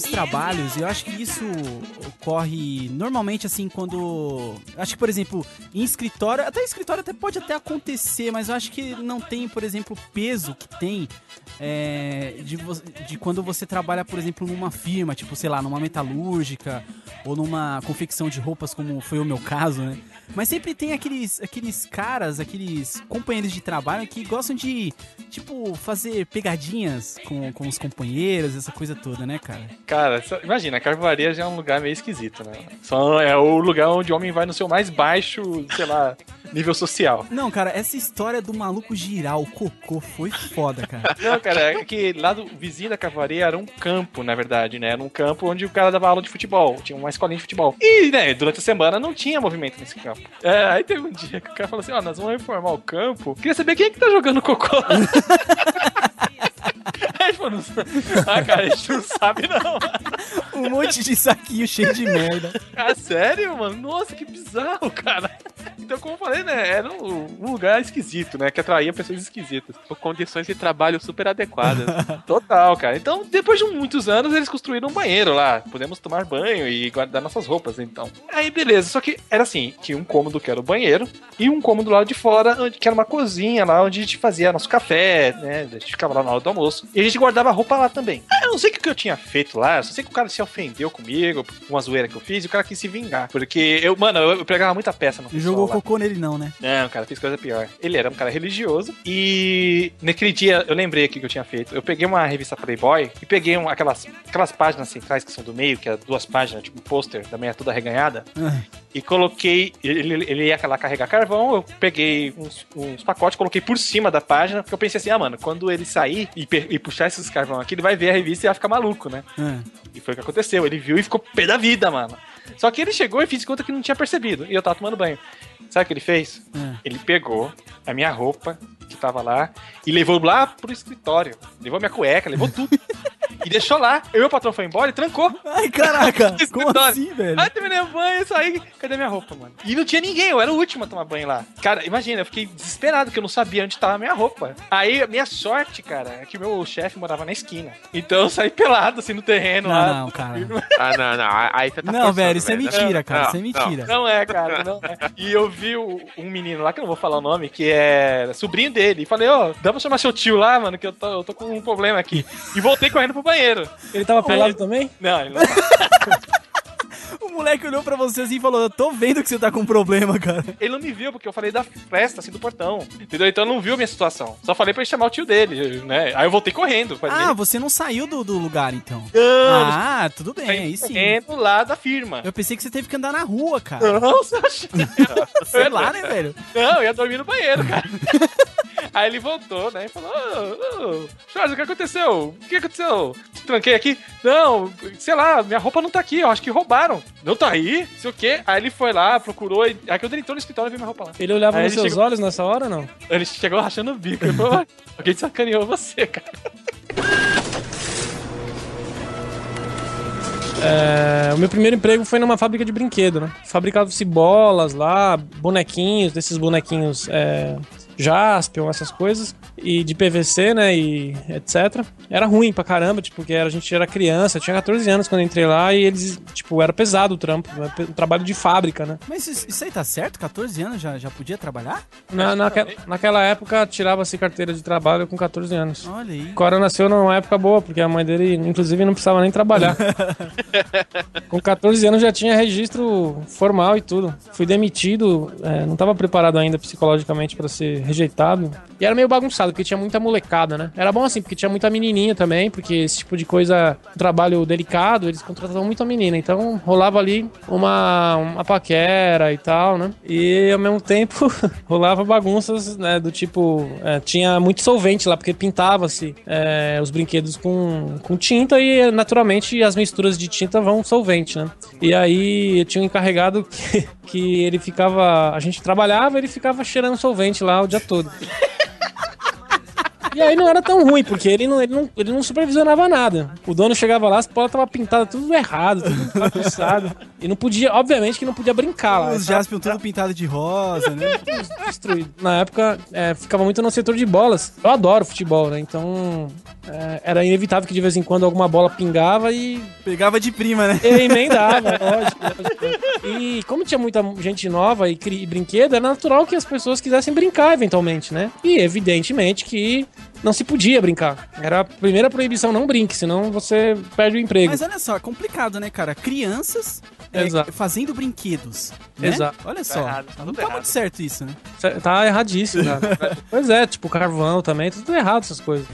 Alguns trabalhos, eu acho que isso ocorre normalmente assim quando. Acho que, por exemplo, em escritório, até escritório até pode até acontecer, mas eu acho que não tem, por exemplo, o peso que tem é, de, de quando você trabalha, por exemplo, numa firma, tipo, sei lá, numa metalúrgica ou numa confecção de roupas, como foi o meu caso, né? Mas sempre tem aqueles, aqueles caras, aqueles companheiros de trabalho que gostam de, tipo, fazer pegadinhas com, com os companheiros, essa coisa toda, né, cara? Cara, só- imagina, a carvoaria já é um lugar meio esquisito, né? Só é o lugar onde o homem vai no seu mais baixo, sei lá, nível social. Não, cara, essa história do maluco girar o cocô foi foda, cara. Não, cara, é que lá do vizinho da carvoaria era um campo, na verdade, né? Era um campo onde o cara dava aula de futebol, tinha uma escolinha de futebol. E, né, durante a semana não tina movimento nesse campo. É, aí teve um dia que o cara falou assim: ó, nós vamos reformar o campo. Queria saber quem é que tá jogando cocô. Ah, cara, a gente não sabe não. Um monte de saquinho cheio de merda. Ah, sério, mano? Nossa, que bizarro, cara. Então, como eu falei, né? Era um, um lugar esquisito, né? Que atraía pessoas esquisitas. Com condições de trabalho super adequadas. Total, cara. Então, depois de muitos anos, eles construíram um banheiro lá. Podemos tomar banho e guardar nossas roupas, então. Aí, beleza. Só que era assim: tinha um cômodo que era o banheiro e um cômodo lá de fora, que era uma cozinha lá, onde a gente fazia nosso café, né? A gente ficava lá na hora do almoço. E a gente guardava a roupa lá também. Ah, eu não sei o que eu tinha feito lá, eu só sei que o cara se ofendeu comigo, com uma zoeira que eu fiz, e o cara quis se vingar. Porque eu, mano, eu, eu pegava muita peça no Jogou pessoal focou nele não, né? Não, cara, fiz coisa pior. Ele era um cara religioso e naquele dia eu lembrei aqui que eu tinha feito. Eu peguei uma revista Playboy e peguei um- aquelas, aquelas páginas centrais que são do meio, que é duas páginas, tipo um pôster da meia toda arreganhada, Ah, e coloquei. Ele, ele ia lá carregar carvão, eu peguei uns, uns pacotes, coloquei por cima da página, porque eu pensei assim, ah, mano, quando ele sair e, e puxar esses carvão aqui, ele vai ver a revista e vai ficar maluco, né? ah. E foi o que aconteceu. Ele viu e ficou pé da vida, mano. Só que ele chegou e fiz de conta que não tinha percebido. E eu tava tomando banho. Sabe o que ele fez? É. Ele pegou a minha roupa que tava lá e levou lá pro escritório. Levou minha cueca, levou tudo. e deixou lá. E meu patrão foi embora e trancou. Ai, caraca, como assim, velho? Aí terminei o banho e saí. Cadê minha roupa, mano? E não tinha ninguém, eu era o último a tomar banho lá. Cara, imagina, eu fiquei desesperado, porque eu não sabia onde tava a minha roupa. Aí, a minha sorte, cara, é que o meu chefe morava na esquina. Então eu saí pelado, assim, no terreno lá. Não, não, cara. Ah, não, não. Aí você tá Não, forçando, velho, isso é velho. mentira, cara. Não, Isso é mentira. Não é, cara, não é. E eu vi o- um menino lá, que eu não vou falar o nome, que é sobrinho dele. E falei, ó, dá pra chamar seu tio lá, mano, que eu tô, eu tô com um problema aqui. E voltei correndo pro banheiro. Ele tava pelado também? Não, ele não. O moleque olhou pra você assim e falou: Eu tô vendo que você tá com problema, cara. Ele não me viu, porque eu falei da festa, assim, do portão. Entendeu? Então ele não viu a minha situação. Só falei pra ele chamar o tio dele, né? Aí eu voltei correndo. Ah, ele... você não saiu do, do lugar então. Não, Ah, tudo bem, aí sim. correndo lá da firma. Eu pensei que você teve que andar na rua, cara. Nossa, Sei lá, né, velho? Não, eu ia dormir no banheiro, cara. Aí ele voltou, né? E falou: ô, Jorge, o que aconteceu? O que aconteceu? Te tranquei aqui? Não, sei lá, minha roupa não tá aqui, eu acho que roubaram. Não tá aí? Sei o quê. Aí ele foi lá, procurou. E... Aí quando ele entrou no escritório, viu minha roupa lá. Ele olhava Aí nos ele seus chegou- olhos nessa hora ou não? Ele chegou rachando o bico. Ele falou: "Ué, alguém sacaneou você, cara. É, o meu primeiro emprego foi numa fábrica de brinquedo, né? Fabricavam-se bolas lá, bonequinhos, desses bonequinhos é, Jaspion, essas coisas, e de PVC, né, e etc. Era ruim pra caramba, tipo, porque era- a gente era criança, tinha 14 anos quando entrei lá, e eles, tipo, era pesado o trampo, né, um trabalho de fábrica, né? Mas isso, aí tá certo? 14 anos já, já podia trabalhar? Na, naque- naquela época, tirava-se carteira de trabalho com 14 anos. Olha aí. Cora nasceu numa época boa, porque a mãe dele, inclusive, não precisava nem trabalhar. Com 14 anos já tinha registro formal e tudo. Fui demitido, é, não estava preparado ainda psicologicamente para ser rejeitado. E era meio bagunçado, porque tinha muita molecada, né? Era bom assim, porque tinha muita menininha também, porque esse tipo de coisa, um trabalho delicado, eles contratavam muita menina. Então rolava ali uma, uma paquera e tal, né? E ao mesmo tempo rolava bagunças, né? Do tipo, é, tinha muito solvente lá, porque pintava-se é, os brinquedos com, com tinta e naturalmente as misturas de tinta vão solvente, né? E aí tinha um encarregado que, que ele ficava. A gente trabalhava ele ficava cheirando solvente lá o dia todo. E aí não era tão ruim, porque ele não, ele não, ele não supervisionava nada. O dono chegava lá, as bolas estavam pintadas tudo errado, tudo bagunçado. E não podia, obviamente que não podia brincar lá. Os Jaspion tudo pintado de rosa, né? destruído. Na época, é, ficava muito no setor de bolas. Eu adoro futebol, né? Então, é, era inevitável que de vez em quando alguma bola pingava e Pegava de prima, né? eu emendava, lógico, lógico. E como tinha muita gente nova e, cri- e brinquedo, era natural que as pessoas quisessem brincar eventualmente, né? E evidentemente que não se podia brincar. Era a primeira proibição, não brinque, senão você perde o emprego. Mas olha só, é complicado, né, cara? Crianças é, fazendo brinquedos. Né? Exato. Olha só. errado, tá não tá errado. muito certo isso, né? Tá erradíssimo, cara. pois é, tipo carvão também, tudo errado essas coisas.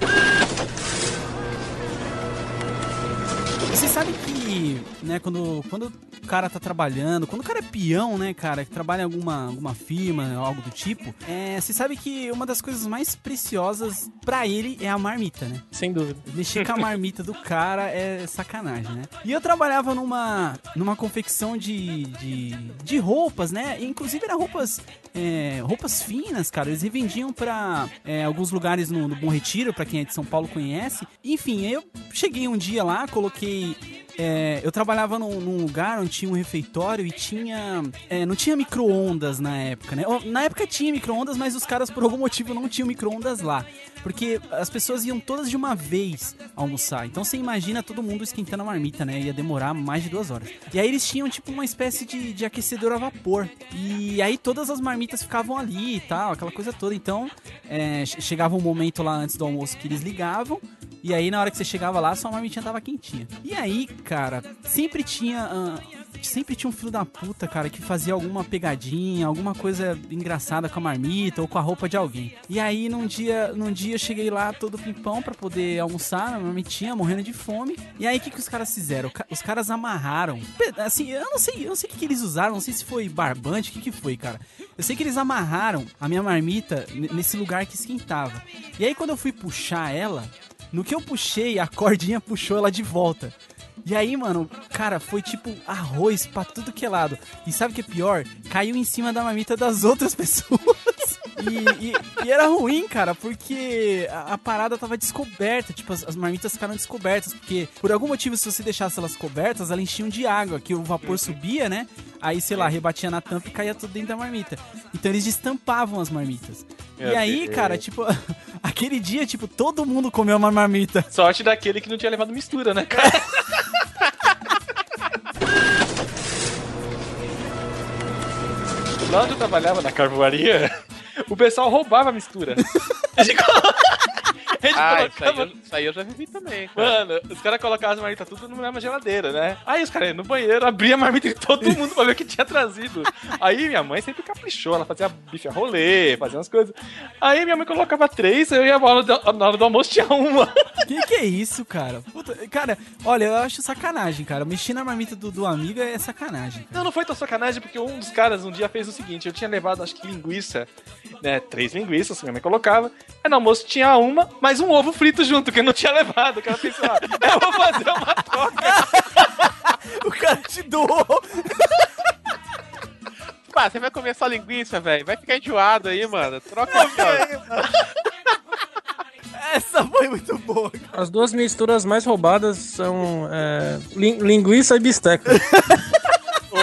Né, quando, quando o cara tá trabalhando, quando o cara é peão, né, cara, que trabalha em alguma, alguma firma, algo do tipo, é, você sabe que uma das coisas mais preciosas pra ele é a marmita, né? Sem dúvida. Mexer com a marmita do cara é sacanagem, né? E eu trabalhava numa, numa confecção de, de, de roupas, né? Inclusive eram roupas, é, roupas finas, cara. Eles revendiam pra é, alguns lugares no, no Bom Retiro, pra quem é de São Paulo conhece. Enfim, aí eu cheguei um dia lá, coloquei é, eu trabalhava num, num lugar onde tinha um refeitório e tinha. é, não tinha micro-ondas na época, né? Na época tinha micro-ondas, mas os caras por algum motivo não tinham micro-ondas lá. Porque as pessoas iam todas de uma vez almoçar. Então você imagina todo mundo esquentando a marmita, né? Ia demorar mais de duas horas. E aí eles tinham tipo uma espécie de, de aquecedor a vapor. E aí todas as marmitas ficavam ali e tal, aquela coisa toda. Então é, che- chegava um momento lá antes do almoço que eles ligavam. E aí, na hora que você chegava lá, sua marmitinha tava quentinha. E aí, cara, sempre tinha ah, sempre tinha um filho da puta, cara, que fazia alguma pegadinha, alguma coisa engraçada com a marmita ou com a roupa de alguém. E aí, num dia, num dia eu cheguei lá todo pimpão pra poder almoçar na marmitinha, morrendo de fome. E aí, o que, que os caras fizeram? Os caras amarraram. Assim, eu não sei, eu não sei o que, que eles usaram, não sei se foi barbante, o que, que foi, cara. Eu sei que eles amarraram a minha marmita nesse lugar que esquentava. E aí, quando eu fui puxar ela, no que eu puxei, a cordinha puxou ela de volta. E aí, mano, cara, foi tipo arroz pra tudo que é lado. E sabe o que é pior? Caiu em cima da marmita das outras pessoas. E, e- e era ruim, cara, porque a, a parada tava descoberta. Tipo, as, as marmitas ficaram descobertas. Porque, por algum motivo, se você deixasse elas cobertas, elas enchiam de água, que o vapor subia, né? Aí, sei lá, rebatia na tampa e caía tudo dentro da marmita. Então eles destampavam as marmitas. E aí, Deus. cara, tipo, aquele dia, tipo, todo mundo comeu uma marmita. Sorte daquele que não tinha levado mistura, né, cara? Lá onde eu trabalhava na carvoaria, o pessoal roubava a mistura. Ah, isso aí, eu, isso aí eu já vivi também. cara. Mano, os caras colocavam as marmitas tudo na mesma geladeira, né? Aí os caras iam no banheiro, abria a marmita de todo mundo pra ver o que tinha trazido. Aí minha mãe sempre caprichou, ela fazia bife a rolê, fazia umas coisas. Aí minha mãe colocava três, eu ia na hora do, na hora do almoço tinha uma. Que que é isso, cara? Puta, cara, olha, eu acho sacanagem, cara. Mexer na marmita do, do amigo é sacanagem, cara. Não, não foi tão sacanagem, porque um dos caras um dia fez o seguinte: eu tinha levado, acho que linguiça, né? Três linguiças, que minha mãe colocava. Aí no almoço tinha uma, mais um ovo frito junto, que eu não tinha levado. O cara pensou, ah, eu vou fazer uma troca. O cara te doou. Pá, você vai comer só linguiça, velho? Vai ficar enjoado aí, mano. Troca aqui. Essa foi muito boa. As duas misturas mais roubadas são é, lin- linguiça e bisteca.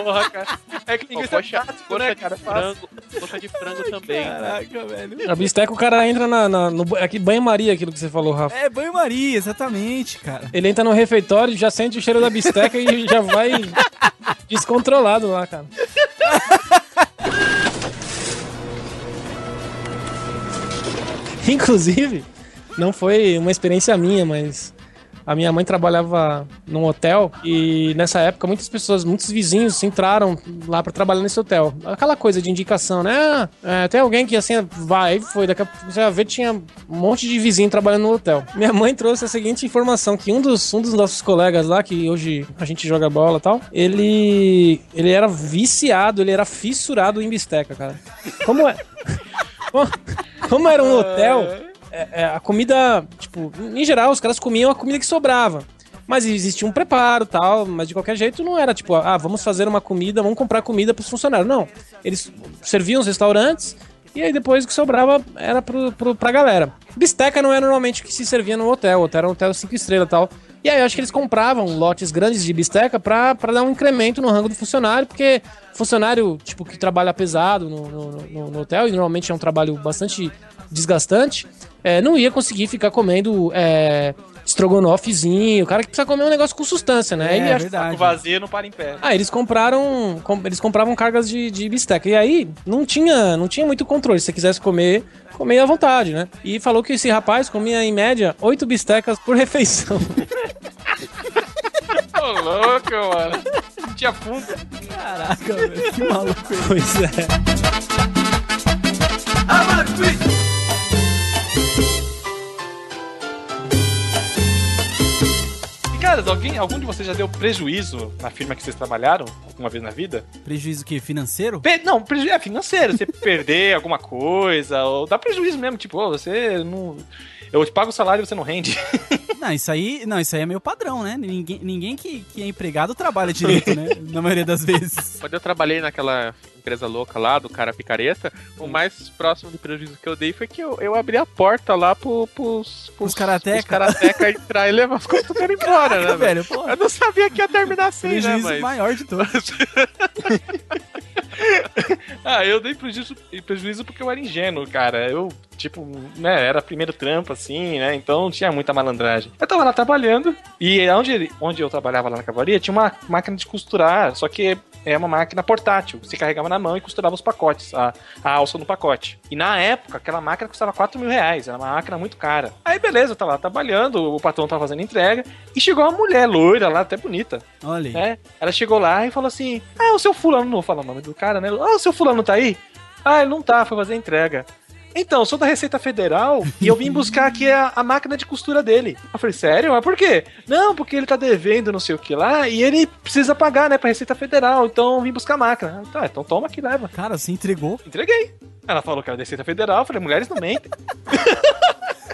Porra, cara. É que linguiça coxa, é prático, coxa né, de cara? Fácil. frango, coxa de frango também. Caraca, velho. A bisteca o cara entra na, na- no aqui banho-maria, aquilo que você falou, Rafa. É banho-maria, exatamente, cara. Ele entra no refeitório, já sente o cheiro da bisteca e já vai descontrolado lá, cara. Inclusive, não foi uma experiência minha, mas a minha mãe trabalhava num hotel e nessa época muitas pessoas, muitos vizinhos entraram lá pra trabalhar nesse hotel. Aquela coisa de indicação, né? Ah, é, tem alguém que assim vai, foi, daqui a pouco você vai ver tinha um monte de vizinho trabalhando no hotel. Minha mãe trouxe a seguinte informação que um dos, um dos nossos colegas lá, que hoje a gente joga bola e tal, ele ele era viciado, ele era fissurado em bisteca, cara. Como é? Como era um hotel, é, é, a comida, tipo, em geral, os caras comiam a comida que sobrava. Mas existia um preparo tal, mas de qualquer jeito não era tipo, ah, vamos fazer uma comida, vamos comprar comida pros funcionários. Não. Eles serviam os restaurantes e aí depois o que sobrava era pro, pro, pra galera. Bisteca não é normalmente o que se servia no hotel, o hotel era um hotel 5 estrelas tal. E aí eu acho que eles compravam lotes grandes de bisteca pra, pra dar um incremento no rango do funcionário, porque funcionário, tipo, que trabalha pesado no, no, no- no hotel, e normalmente é um trabalho bastante desgastante, é, não ia conseguir ficar comendo é, estrogonofezinho, o cara que precisa comer um negócio com substância, né? É, E é verdade. O vazio não para em pé. ah, eles compraram. com- eles compravam cargas de, de bisteca. E aí não tinha, não tinha muito controle. Se você quisesse comer, comia à vontade, né? E falou que esse rapaz comia, em média, oito bistecas por refeição. Ô, louco, mano. Tinha fundo. Caraca, velho. Que maluco. pois é. E, caras, alguém, algum de vocês já deu prejuízo na firma que vocês trabalharam alguma vez na vida? Prejuízo que financeiro? Pe- não, prejuízo é financeiro. Você perder alguma coisa, ou dá prejuízo mesmo. Tipo, ô, você não. Eu te pago o salário e você não rende. Não, isso aí, não, isso aí é meio padrão, né? Ninguém, ninguém que, que é empregado trabalha direito, né? Na maioria das vezes. Quando eu trabalhei naquela empresa louca lá, do cara picareta, o mais próximo de prejuízo que eu dei foi que eu, eu abri a porta lá pro, pros, Os karateca? pros karateca entrar e levar as coisas tudo embora, né, velho? pô. Eu não sabia que ia terminar assim, né, Prejuízo mas... maior de todos. ah, eu dei prejuízo, prejuízo porque eu era ingênuo, cara. Eu tipo, né, era primeiro trampo, assim, né? Então tinha muita malandragem. Eu tava lá trabalhando, e onde, onde eu trabalhava lá na cavalaria, tinha uma máquina de costurar, só que é uma máquina portátil. Você carregava na mão e costurava os pacotes, a, a alça no pacote. E na época, aquela máquina custava 4 mil reais, era uma máquina muito cara. Aí beleza, eu tava lá trabalhando, o patrão tava fazendo entrega, e chegou uma mulher loira lá, até bonita. Olha né? Ela chegou lá e falou assim: Ah, o seu fulano, não vou falar o nome do cara, né? Ah, o seu fulano tá aí? Ah, ele não tá, foi fazer entrega. Então, sou da Receita Federal e eu vim buscar aqui a, a máquina de costura dele. Eu falei, sério? Mas por quê? Não, porque ele tá devendo não sei o que lá e ele precisa pagar, né, pra Receita Federal. Então eu vim buscar a máquina. Tá, então toma aqui, leva. Cara, você entregou. Entreguei. Ela falou que era da Receita Federal. Eu falei, mulheres não mentem.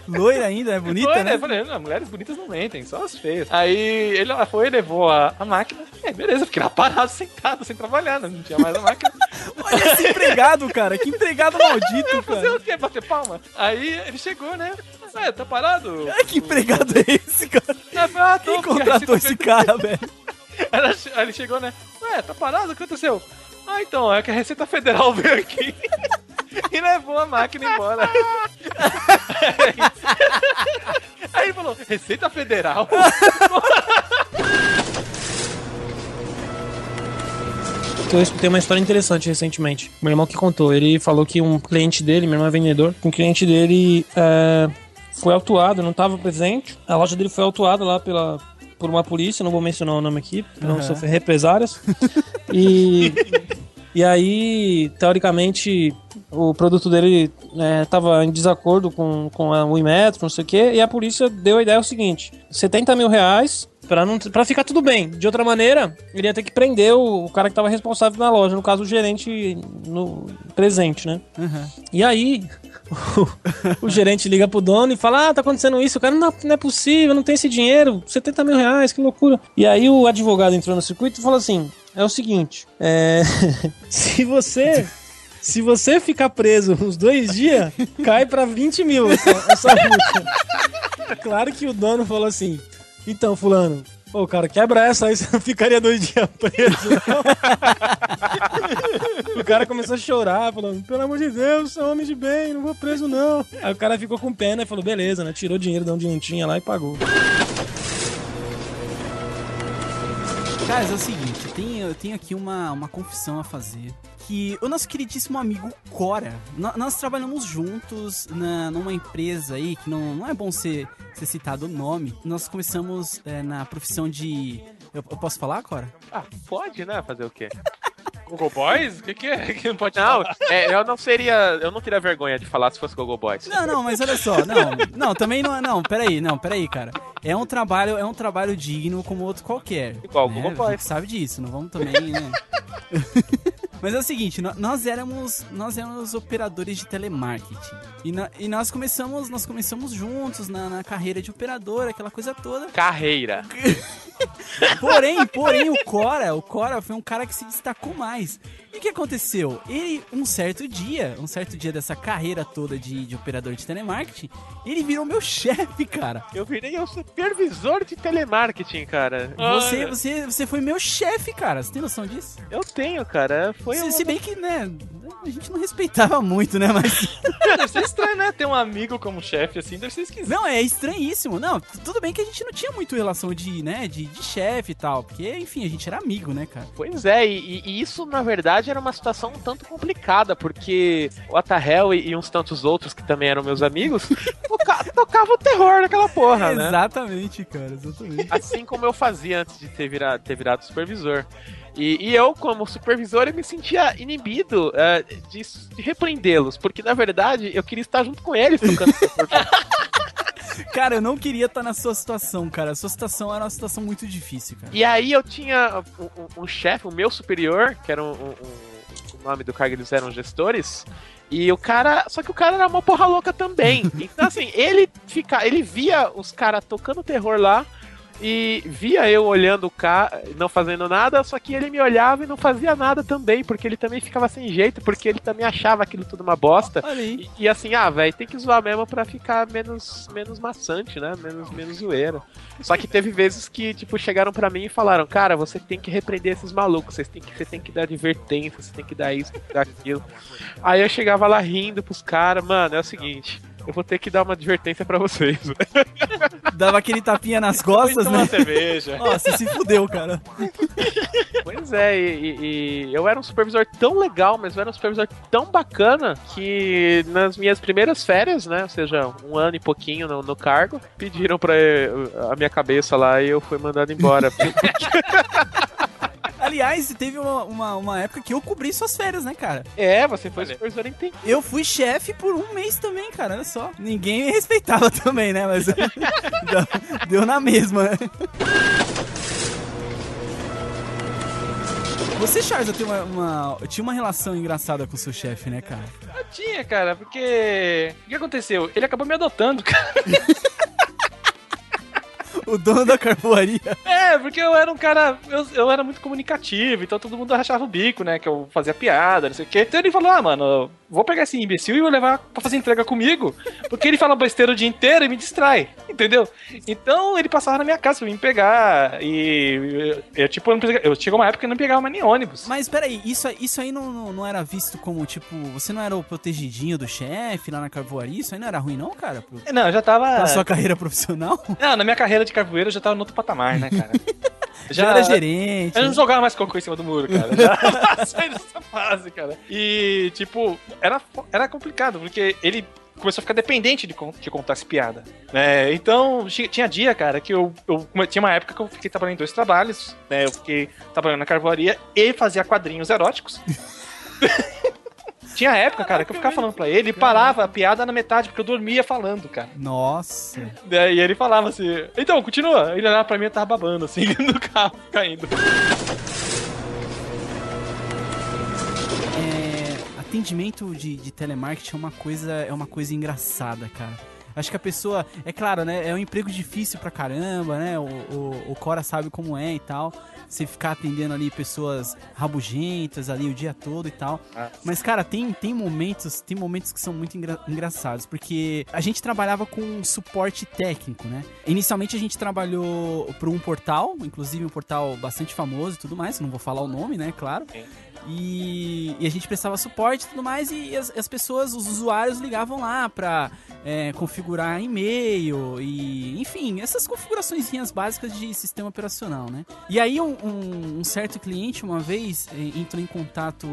Loira ainda, é bonita, Foi, né? Eu falei, não, mulheres bonitas não mentem, só as feias. Aí ele ela foi, levou a, a máquina. É, beleza, fiquei lá parado, sentado, sem trabalhar, né? não tinha mais a máquina. Olha esse empregado, cara. Que empregado maldito, cara. Quê? Bater palma? Aí ele chegou, né? Ué, tá parado? Ai, que empregado é esse, cara? Ah, tô, Quem contratou esse cara, velho? Aí ele chegou, né? Ué, tá parado? O que aconteceu? Ah, então, é que a Receita Federal veio aqui e levou a máquina embora. Aí ele falou, Receita Federal? Eu escutei uma história interessante recentemente. Meu irmão que contou. Ele falou que um cliente dele, meu irmão é vendedor, um cliente dele é, foi autuado, não estava presente. A loja dele foi autuada lá pela, por uma polícia, não vou mencionar o nome aqui, não Aham. sofrer represárias. e, e aí, teoricamente, o produto dele estava em desacordo com, com a- o Inmetro, não sei o quê, e a polícia deu a ideia o seguinte: 70 mil reais Pra, não, pra ficar tudo bem. De outra maneira, ele ia ter que prender o, o cara que tava responsável na loja, no caso o gerente no presente, né? Aham. E aí, o, o gerente liga pro dono e fala: Ah, tá acontecendo isso. O cara, não, não é possível, não tem esse dinheiro, 70 mil reais, que loucura. E aí o advogado entrou no circuito e falou assim: É o seguinte, é, se você. Se você ficar preso uns dois dias, cai pra 20 mil essa, essa multa. Claro que o dono falou assim: Então, Fulano, pô, cara, quebra essa aí, você não ficaria dois dias preso, não. o cara começou a chorar, falando: Pelo amor de Deus, sou homem de bem, não vou preso, não. Aí o cara ficou com pena e falou: Beleza, né? Tirou dinheiro de onde não tinha lá e pagou. Cara, é o seguinte, eu tenho, eu tenho aqui uma, uma confissão a fazer. Que o nosso queridíssimo amigo Cora, nó- nós trabalhamos juntos na, numa empresa aí, que não, não é bom ser, ser citado o nome. Nós começamos é, na profissão de. Eu, eu posso falar, Cora? Ah, pode, né? Fazer o quê? Google Boys? O que, que é? Que não pode Não, é, eu não seria. Eu não teria vergonha de falar se fosse Google Boys. Não, não, mas olha só, não, não, também não é, não, peraí, não, peraí, cara. É um trabalho, é um trabalho digno como outro qualquer. Igual o né? Google A Boys. gente sabe disso, não vamos também, né? Mas é o seguinte, nó- nós éramos, nós éramos operadores de telemarketing. E, nó- e nós começamos, nós começamos juntos na, na carreira de operador, aquela coisa toda. Carreira. Porém, porém, o Cora, o Cora foi um cara que se destacou mais. E o que aconteceu? Ele, um certo dia, um certo dia dessa carreira toda de, de operador de telemarketing, ele virou meu chefe, cara. Eu virei o supervisor de telemarketing, cara. Você, você, você foi meu chefe, cara. Você tem noção disso? Eu tenho, cara. Foi se, um... se bem que, né, a gente não respeitava muito, né, mas... Deve ser estranho, né? Ter um amigo como chefe assim, deve ser esquisito. Não, é estranhíssimo. Não, tudo bem que a gente não tinha muito relação de, né, de, de chefe e tal, porque, enfim, a gente era amigo, né, cara? Pois é, e, e isso na verdade era uma situação um tanto complicada, porque o Atahel e, e uns tantos outros que também eram meus amigos toca, tocavam o terror naquela porra, né? Exatamente, cara, exatamente. Assim como eu fazia antes de ter virado, ter virado supervisor. E, e eu, como supervisor, eu me sentia inibido eh, de, de repreendê-los, porque na verdade eu queria estar junto com eles tocando. Cara, eu não queria estar na sua situação, cara. A sua situação era uma situação muito difícil, cara. E aí eu tinha um, um- um chefe, o meu superior, que era um- o nome do cargo eles eram gestores. E o cara. Só que o cara era uma porra louca também. Então, assim, ele fica, ele via os caras tocando terror lá. E via eu olhando o cara, não fazendo nada, só que ele me olhava e não fazia nada também, porque ele também ficava sem jeito, porque ele também achava aquilo tudo uma bosta. E, e assim, ah, velho, tem que zoar mesmo pra ficar menos, menos maçante, né? Menos, menos zoeira. Só que teve vezes que, tipo, chegaram pra mim e falaram, cara, você tem que repreender esses malucos, você tem que, você tem que dar advertência, você tem que dar isso, tem que dar aquilo. Aí eu chegava lá rindo pros caras, mano, é o seguinte. Eu vou ter que dar uma advertência pra vocês. Dava aquele tapinha nas costas, né? cerveja. Nossa, se fudeu, cara. Pois é, e, e- eu era um supervisor tão legal, mas eu era um supervisor tão bacana que nas minhas primeiras férias, né, ou seja, um ano e pouquinho no, no cargo, pediram pra eh, a minha cabeça lá e eu fui mandado embora. Aliás, teve uma, uma, uma época que eu cobri suas férias, né, cara? é, você foi supervisor em tempo. Eu fui chefe por um mês também, cara, olha só. Ninguém me respeitava também, né? Mas deu- na mesma, né? Você, Charles, eu tenho uma, uma- eu tinha uma relação engraçada com o seu chefe, né, cara? Eu tinha, cara, porque. O que aconteceu? Ele acabou me adotando, cara. O dono da carvoaria. É, porque eu era um cara. Eu, eu era muito comunicativo, então todo mundo rachava o bico, né? Que eu fazia piada, não sei o quê. Então ele falou: ah, mano, vou pegar esse imbecil e vou levar pra fazer entrega comigo. Porque ele fala besteira o dia inteiro e me distrai, entendeu? Então ele passava na minha casa pra me pegar. E eu, eu, tipo, eu, não pegava- eu chegou uma época que eu não pegava mais nem ônibus. Mas peraí, isso, isso aí não, não, não era visto como, tipo, você não era o protegidinho do chefe lá na carvoaria? Isso aí não era ruim, não, cara? Pro, Não, eu já tava. pra sua carreira profissional? Não, na minha carreira de carvoeiro eu já tava no outro patamar, né, cara? Já, era gerente. Eu não jogava mais cocô em cima do muro, cara. Já saí dessa fase, cara. E, tipo, era, era complicado, porque ele começou a ficar dependente de, con- que contasse piada. Né? Então, ti- tinha dia, cara, que eu, eu. Tinha uma época que eu fiquei trabalhando em dois trabalhos, né? Eu fiquei trabalhando na carvoaria e fazia quadrinhos eróticos. Tinha época, cara, que eu ficava falando pra ele e parava a piada na metade, porque eu dormia falando, cara. Nossa. Daí ele falava assim, então, continua. Ele olhava pra mim e tava babando, assim, no carro, caindo. Atendimento de, de telemarketing é uma coisa é uma coisa engraçada, cara. Acho que a pessoa, é claro, né? É um emprego difícil pra caramba, né? O, o, o Cora sabe como é e tal. Você ficar atendendo ali pessoas rabugentas ali o dia todo e tal. Ah. Mas, cara, tem, tem momentos, tem momentos que são muito engra- engraçados, porque a gente trabalhava com suporte técnico, né? Inicialmente a gente trabalhou para um portal, inclusive um portal bastante famoso e tudo mais, não vou falar o nome, né, claro. E, e a gente prestava suporte e tudo mais, e as, as pessoas, os usuários ligavam lá pra é, configurar e-mail e, enfim, essas configurações básicas de sistema operacional, né? E aí um, um- um certo cliente uma vez eh, entrou em contato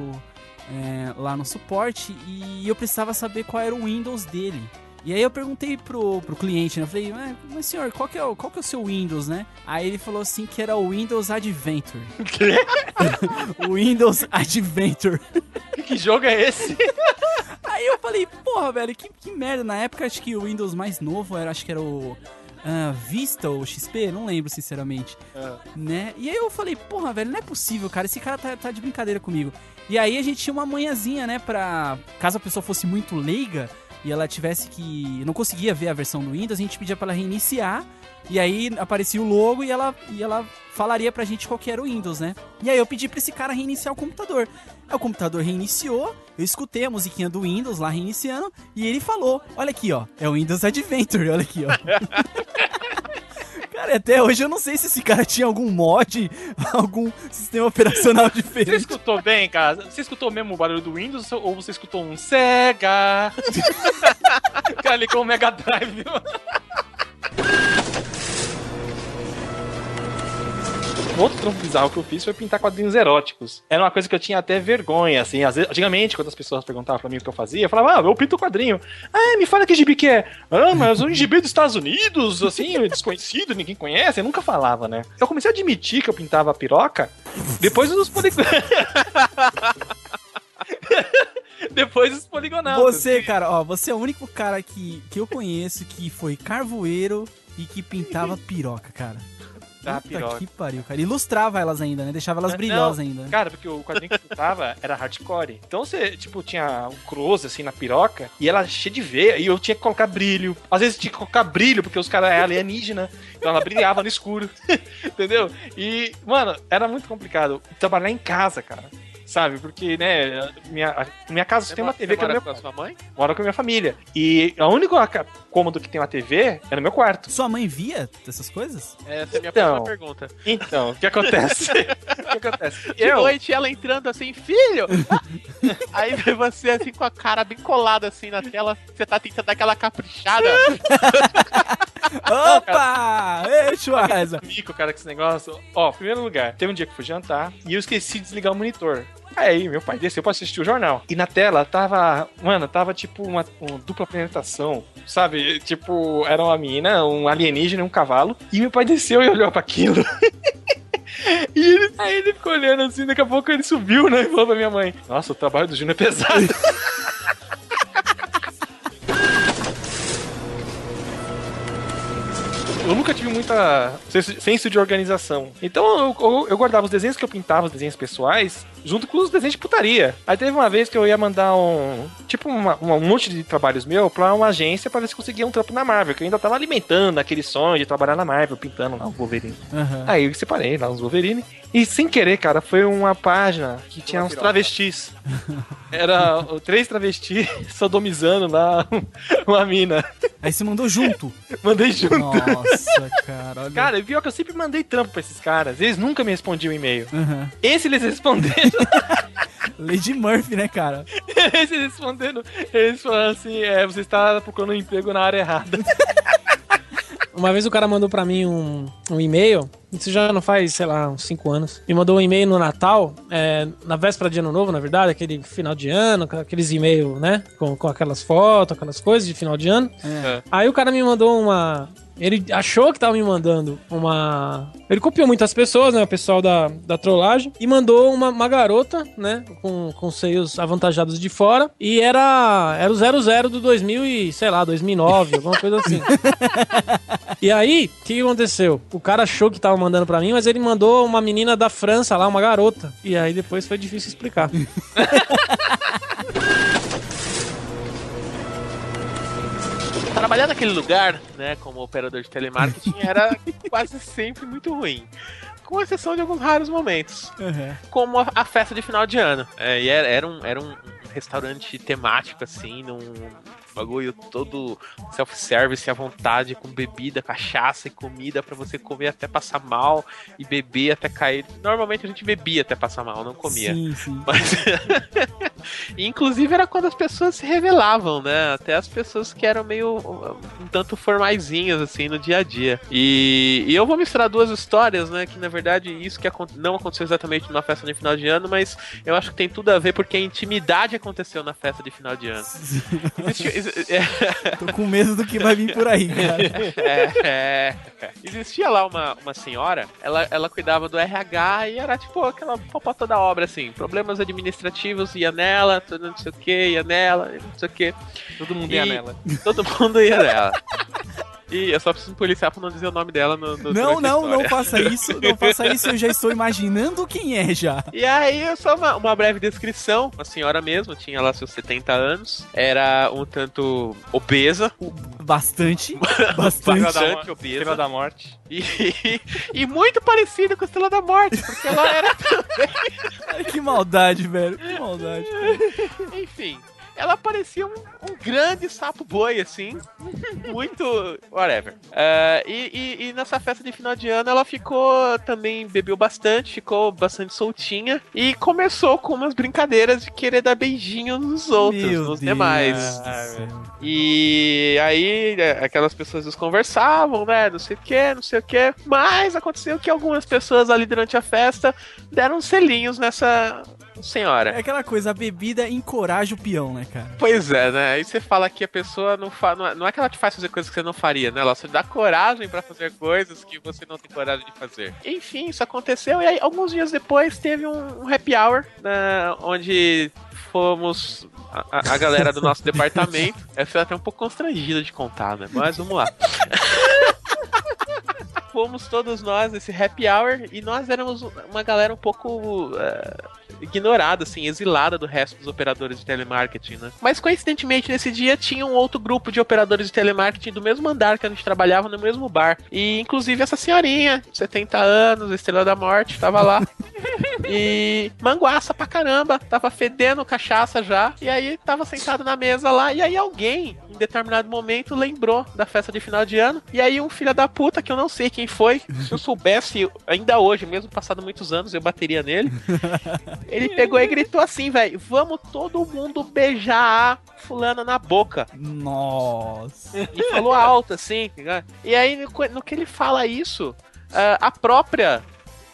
é, lá no suporte e eu precisava saber qual era o Windows dele. E aí eu perguntei pro, pro cliente, né? Eu falei, "Mas, mas senhor, qual que, é o, qual que é o seu Windows, né? Aí ele falou assim que era o Windows Adventure. o Windows Adventure. Que jogo é esse? Aí eu falei, porra, velho, que, que merda. Na época, acho que o Windows mais novo era, acho que era o ah, Vista ou XP, não lembro, sinceramente. Né? E aí eu falei, porra, velho, não é possível, cara. Esse cara tá, tá de brincadeira comigo. E aí a gente tinha uma manhãzinha, né, pra. Caso a pessoa fosse muito leiga e ela tivesse que. não conseguia ver a versão do Windows, a gente pedia pra ela reiniciar. E aí aparecia o logo e ela, e ela falaria pra gente qual que era o Windows, né? E aí eu pedi pra esse cara reiniciar o computador. Aí o computador reiniciou, eu escutei a musiquinha do Windows lá reiniciando, e ele falou: Olha aqui, ó, é o Windows Adventure, olha aqui, ó. Cara, até hoje eu não sei se esse cara tinha algum mod, algum sistema operacional Você diferente. escutou bem, cara? Você escutou mesmo o barulho do Windows ou você escutou um Sega? cara ligou o Mega Drive. Um outro trampo bizarro que eu fiz foi pintar quadrinhos eróticos. Era uma coisa que eu tinha até vergonha, assim. Às vezes, antigamente, quando as pessoas perguntavam pra mim o que eu fazia, eu falava, ah, eu pinto quadrinho. Ah, me fala que gibi que é. Ah, mas um gibi dos Estados Unidos, assim, desconhecido, ninguém conhece. Eu nunca falava, né? Eu comecei a admitir que eu pintava piroca depois dos poligonautas. depois dos poligonautas. Você, cara, ó, você é o único cara que, que eu conheço que foi carvoeiro e que pintava piroca, cara. Da Puta piroca. que pariu, cara. Ilustrava elas ainda, né? Deixava elas Não, brilhosas ainda. Cara, porque o quadrinho que eu tava era hardcore. Então você, tipo, tinha um close assim na piroca e ela cheia de veia. E eu tinha que colocar brilho. Às vezes tinha que colocar brilho, porque os caras é alienígena. Então ela brilhava no escuro. Entendeu? E, mano, era muito complicado trabalhar em casa, cara. Sabe? Porque, né, minha, a minha casa só tem uma Você TV que é meu com a sua mãe? moro com a minha família. E a única ca- cômodo que tem uma TV é no meu quarto. Sua mãe via essas coisas? Essa é a minha Então. próxima pergunta. Então, o que acontece? o que acontece? De noite ela entrando assim, filho! Aí vê você assim com a cara bem colada assim na tela, você tá tentando dar aquela caprichada. Opa! Ei, Schwarza! mico, cara, com esse negócio. Ó, primeiro lugar, teve um dia que eu fui jantar e eu esqueci de desligar o monitor. Aí, meu pai desceu pra assistir o jornal. E na tela tava, mano, tava tipo uma, uma dupla apresentação, sabe? Tipo, era uma menina, um alienígena e um cavalo. E meu pai desceu e olhou pra aquilo. E ele, aí ele ficou olhando assim, daqui a pouco ele subiu, né? E falou pra minha mãe: Nossa, o trabalho do Júnior é pesado. eu nunca tive muita senso de organização. Então eu, eu- eu guardava os desenhos que eu pintava, os desenhos pessoais, junto com os desenhos de putaria. Aí teve uma vez que eu ia mandar um. Tipo, uma- uma- um monte de trabalhos meu pra uma agência pra ver se conseguia um trampo na Marvel, que eu ainda tava alimentando aquele sonho de trabalhar na Marvel, pintando lá o Wolverine. Aham. Aí eu separei lá os Wolverine. E sem querer, cara, foi uma página que tinha uns travestis. Era o- três travestis sodomizando lá uma mina. Aí você mandou junto. Mandei junto. Nossa, cara. Olha. Cara, pior que eu sempre mandei trampo pra esses caras. Eles nunca me respondiam e-mail. Aham. Esse eles responderam. Lady Murphy, né, cara? Eles respondendo. Eles falaram assim: é, você está procurando um emprego na área errada. Uma vez o cara mandou pra mim um, um e-mail, isso já não faz, sei lá, uns 5 anos. Me mandou um e-mail no Natal, é, na véspera de ano novo, na verdade, aquele final de ano, aqueles e-mails, né? Com, com aquelas fotos, aquelas coisas de final de ano. É. Aí o cara me mandou uma. Ele achou que tava me mandando uma. Ele copiou muitas pessoas, né? O pessoal da, da trollagem. E mandou uma, uma garota, né? Com, com seios avantajados de fora. E era. Era o 00 do 2000 e, sei lá, 2009, alguma coisa assim. E aí, o que que aconteceu? O cara achou que tava mandando pra mim, mas ele mandou uma menina da França lá, uma garota. E aí depois foi difícil explicar. Trabalhar naquele lugar, né, como operador de telemarketing, era quase sempre muito ruim. Com exceção de alguns raros momentos. Aham. Como a, a festa de final de ano. É, e era, era um, era um restaurante temático, assim, num bagulho todo self-service à vontade, com bebida, cachaça e comida pra você comer até passar mal e beber até cair. Normalmente a gente bebia até passar mal, não comia. Sim, sim. Mas. Inclusive era quando as pessoas se revelavam, né? Até as pessoas que eram meio um tanto formaisinhas, assim, no dia a dia. E, e eu vou misturar duas histórias, né? Que na verdade isso que não aconteceu exatamente numa festa de final de ano, mas eu acho que tem tudo a ver porque a intimidade aconteceu na festa de final de ano. Existiu- ex- é, Tô com medo do que vai vir por aí, cara. é, é. Existia lá uma, uma senhora, ela, ela cuidava do RH e era tipo aquela popota da obra, assim. Problemas administrativos, ia nela, tudo não sei o que, ia nela, não sei o que. Todo mundo E- ia nela. Todo mundo ia nela. E eu só preciso policiar pra não dizer o nome dela no, no Não, a não, não faça isso. Não faça isso, eu já estou imaginando quem é já. E aí, só uma, uma breve descrição. Uma senhora mesmo, tinha lá seus 70 anos. Era um tanto obesa. Bastante. Bastante. Bastante obesa. Estrela da morte. E, e muito parecida com a Estrela da Morte, porque ela era Ai, que maldade, velho. Que maldade. Enfim, ela parecia um, um grande sapo boi, assim. Muito. whatever. Ah, e, e- e nessa festa de final de ano ela ficou também, bebeu bastante, ficou bastante soltinha. E começou com umas brincadeiras de querer dar beijinho nos outros, Meu nos Deus demais. céu. E aí, é, aquelas pessoas desconversavam, né? Não sei o que, não sei o que. Mas aconteceu que algumas pessoas ali durante a festa deram selinhos nessa senhora. É aquela coisa, a bebida encoraja o peão, né, cara? Pois é, né? Aí você fala que a pessoa não faz. Não é, não é que ela te faz fazer coisas que você não faria, né? Ela só te dá coragem pra fazer coisas que você não tem coragem de fazer. Enfim, isso aconteceu. E aí, alguns dias depois, teve um, um happy hour, né? Onde fomos. A, a- galera do nosso departamento. Eu fui até um pouco constrangido de contar, né? Mas vamos lá. fomos todos nós nesse happy hour e nós éramos uma galera um pouco eh, ignorada, assim, exilada do resto dos operadores de telemarketing, né? Mas coincidentemente nesse dia tinha um outro grupo de operadores de telemarketing do mesmo andar que a gente trabalhava no mesmo bar. E inclusive essa senhorinha, 70 anos, estrela da morte, tava lá. E manguaça pra caramba, tava fedendo cachaça já. E aí tava sentado na mesa lá. E aí alguém, em determinado momento, lembrou da festa de final de ano. E aí um filho da puta, que eu não sei quem foi, se eu soubesse ainda hoje, mesmo passado muitos anos, eu bateria nele. Ele pegou e gritou assim, velho: Vamos todo mundo beijar a fulana na boca. Nossa. E falou alto, assim, ligado? E aí, no, no que ele fala isso, ah, a própria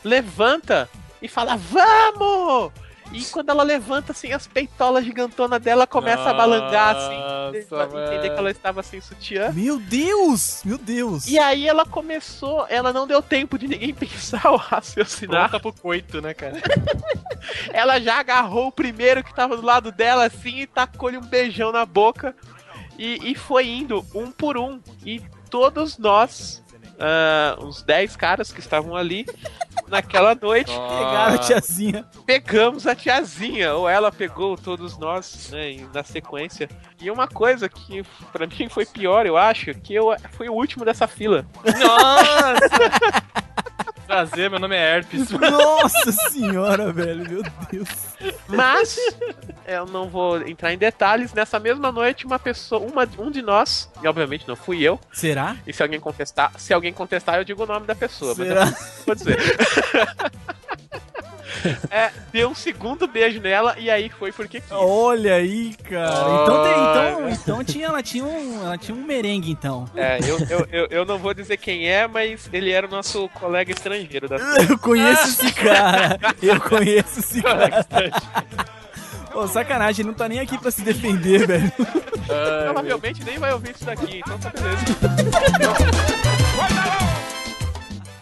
levanta e fala, vamos! E quando ela levanta, assim, as peitolas gigantonas dela começam a balangar, assim, pra entender que ela estava sem sutiã. Meu Deus! Meu Deus! E aí ela começou, ela não deu tempo de ninguém pensar ou raciocinar. Pronta pro coito, né, cara? Ela já agarrou o primeiro que tava do lado dela, assim, e tacou-lhe um beijão na boca. E, e foi indo um por um. E todos nós, ah, uns 10 caras que estavam ali, naquela noite, Pegaram a tiazinha. pegamos a tiazinha, ou ela pegou todos nós, né, na sequência. E uma coisa que pra mim foi pior, eu acho, que eu fui o último dessa fila. Nossa! Prazer, meu nome é Herpes. Nossa senhora, velho. Meu Deus. Mas eu não vou entrar em detalhes. Nessa mesma noite, uma pessoa, uma, um de nós, e obviamente não fui eu. Será? E se alguém contestar, se alguém contestar, eu digo o nome da pessoa. Mas eu Será? vou dizer. É, deu um segundo beijo nela e aí foi porque quis. Olha aí, cara. Então, tem, então, então tinha, ela, tinha um, ela tinha um merengue, então. É, eu, eu, eu, eu não vou dizer quem é, mas ele era o nosso colega estrangeiro da Eu conheço esse cara. Eu conheço esse cara. Ô, sacanagem, não tá nem aqui pra se defender, velho. Provavelmente nem vai ouvir isso daqui, então tá beleza.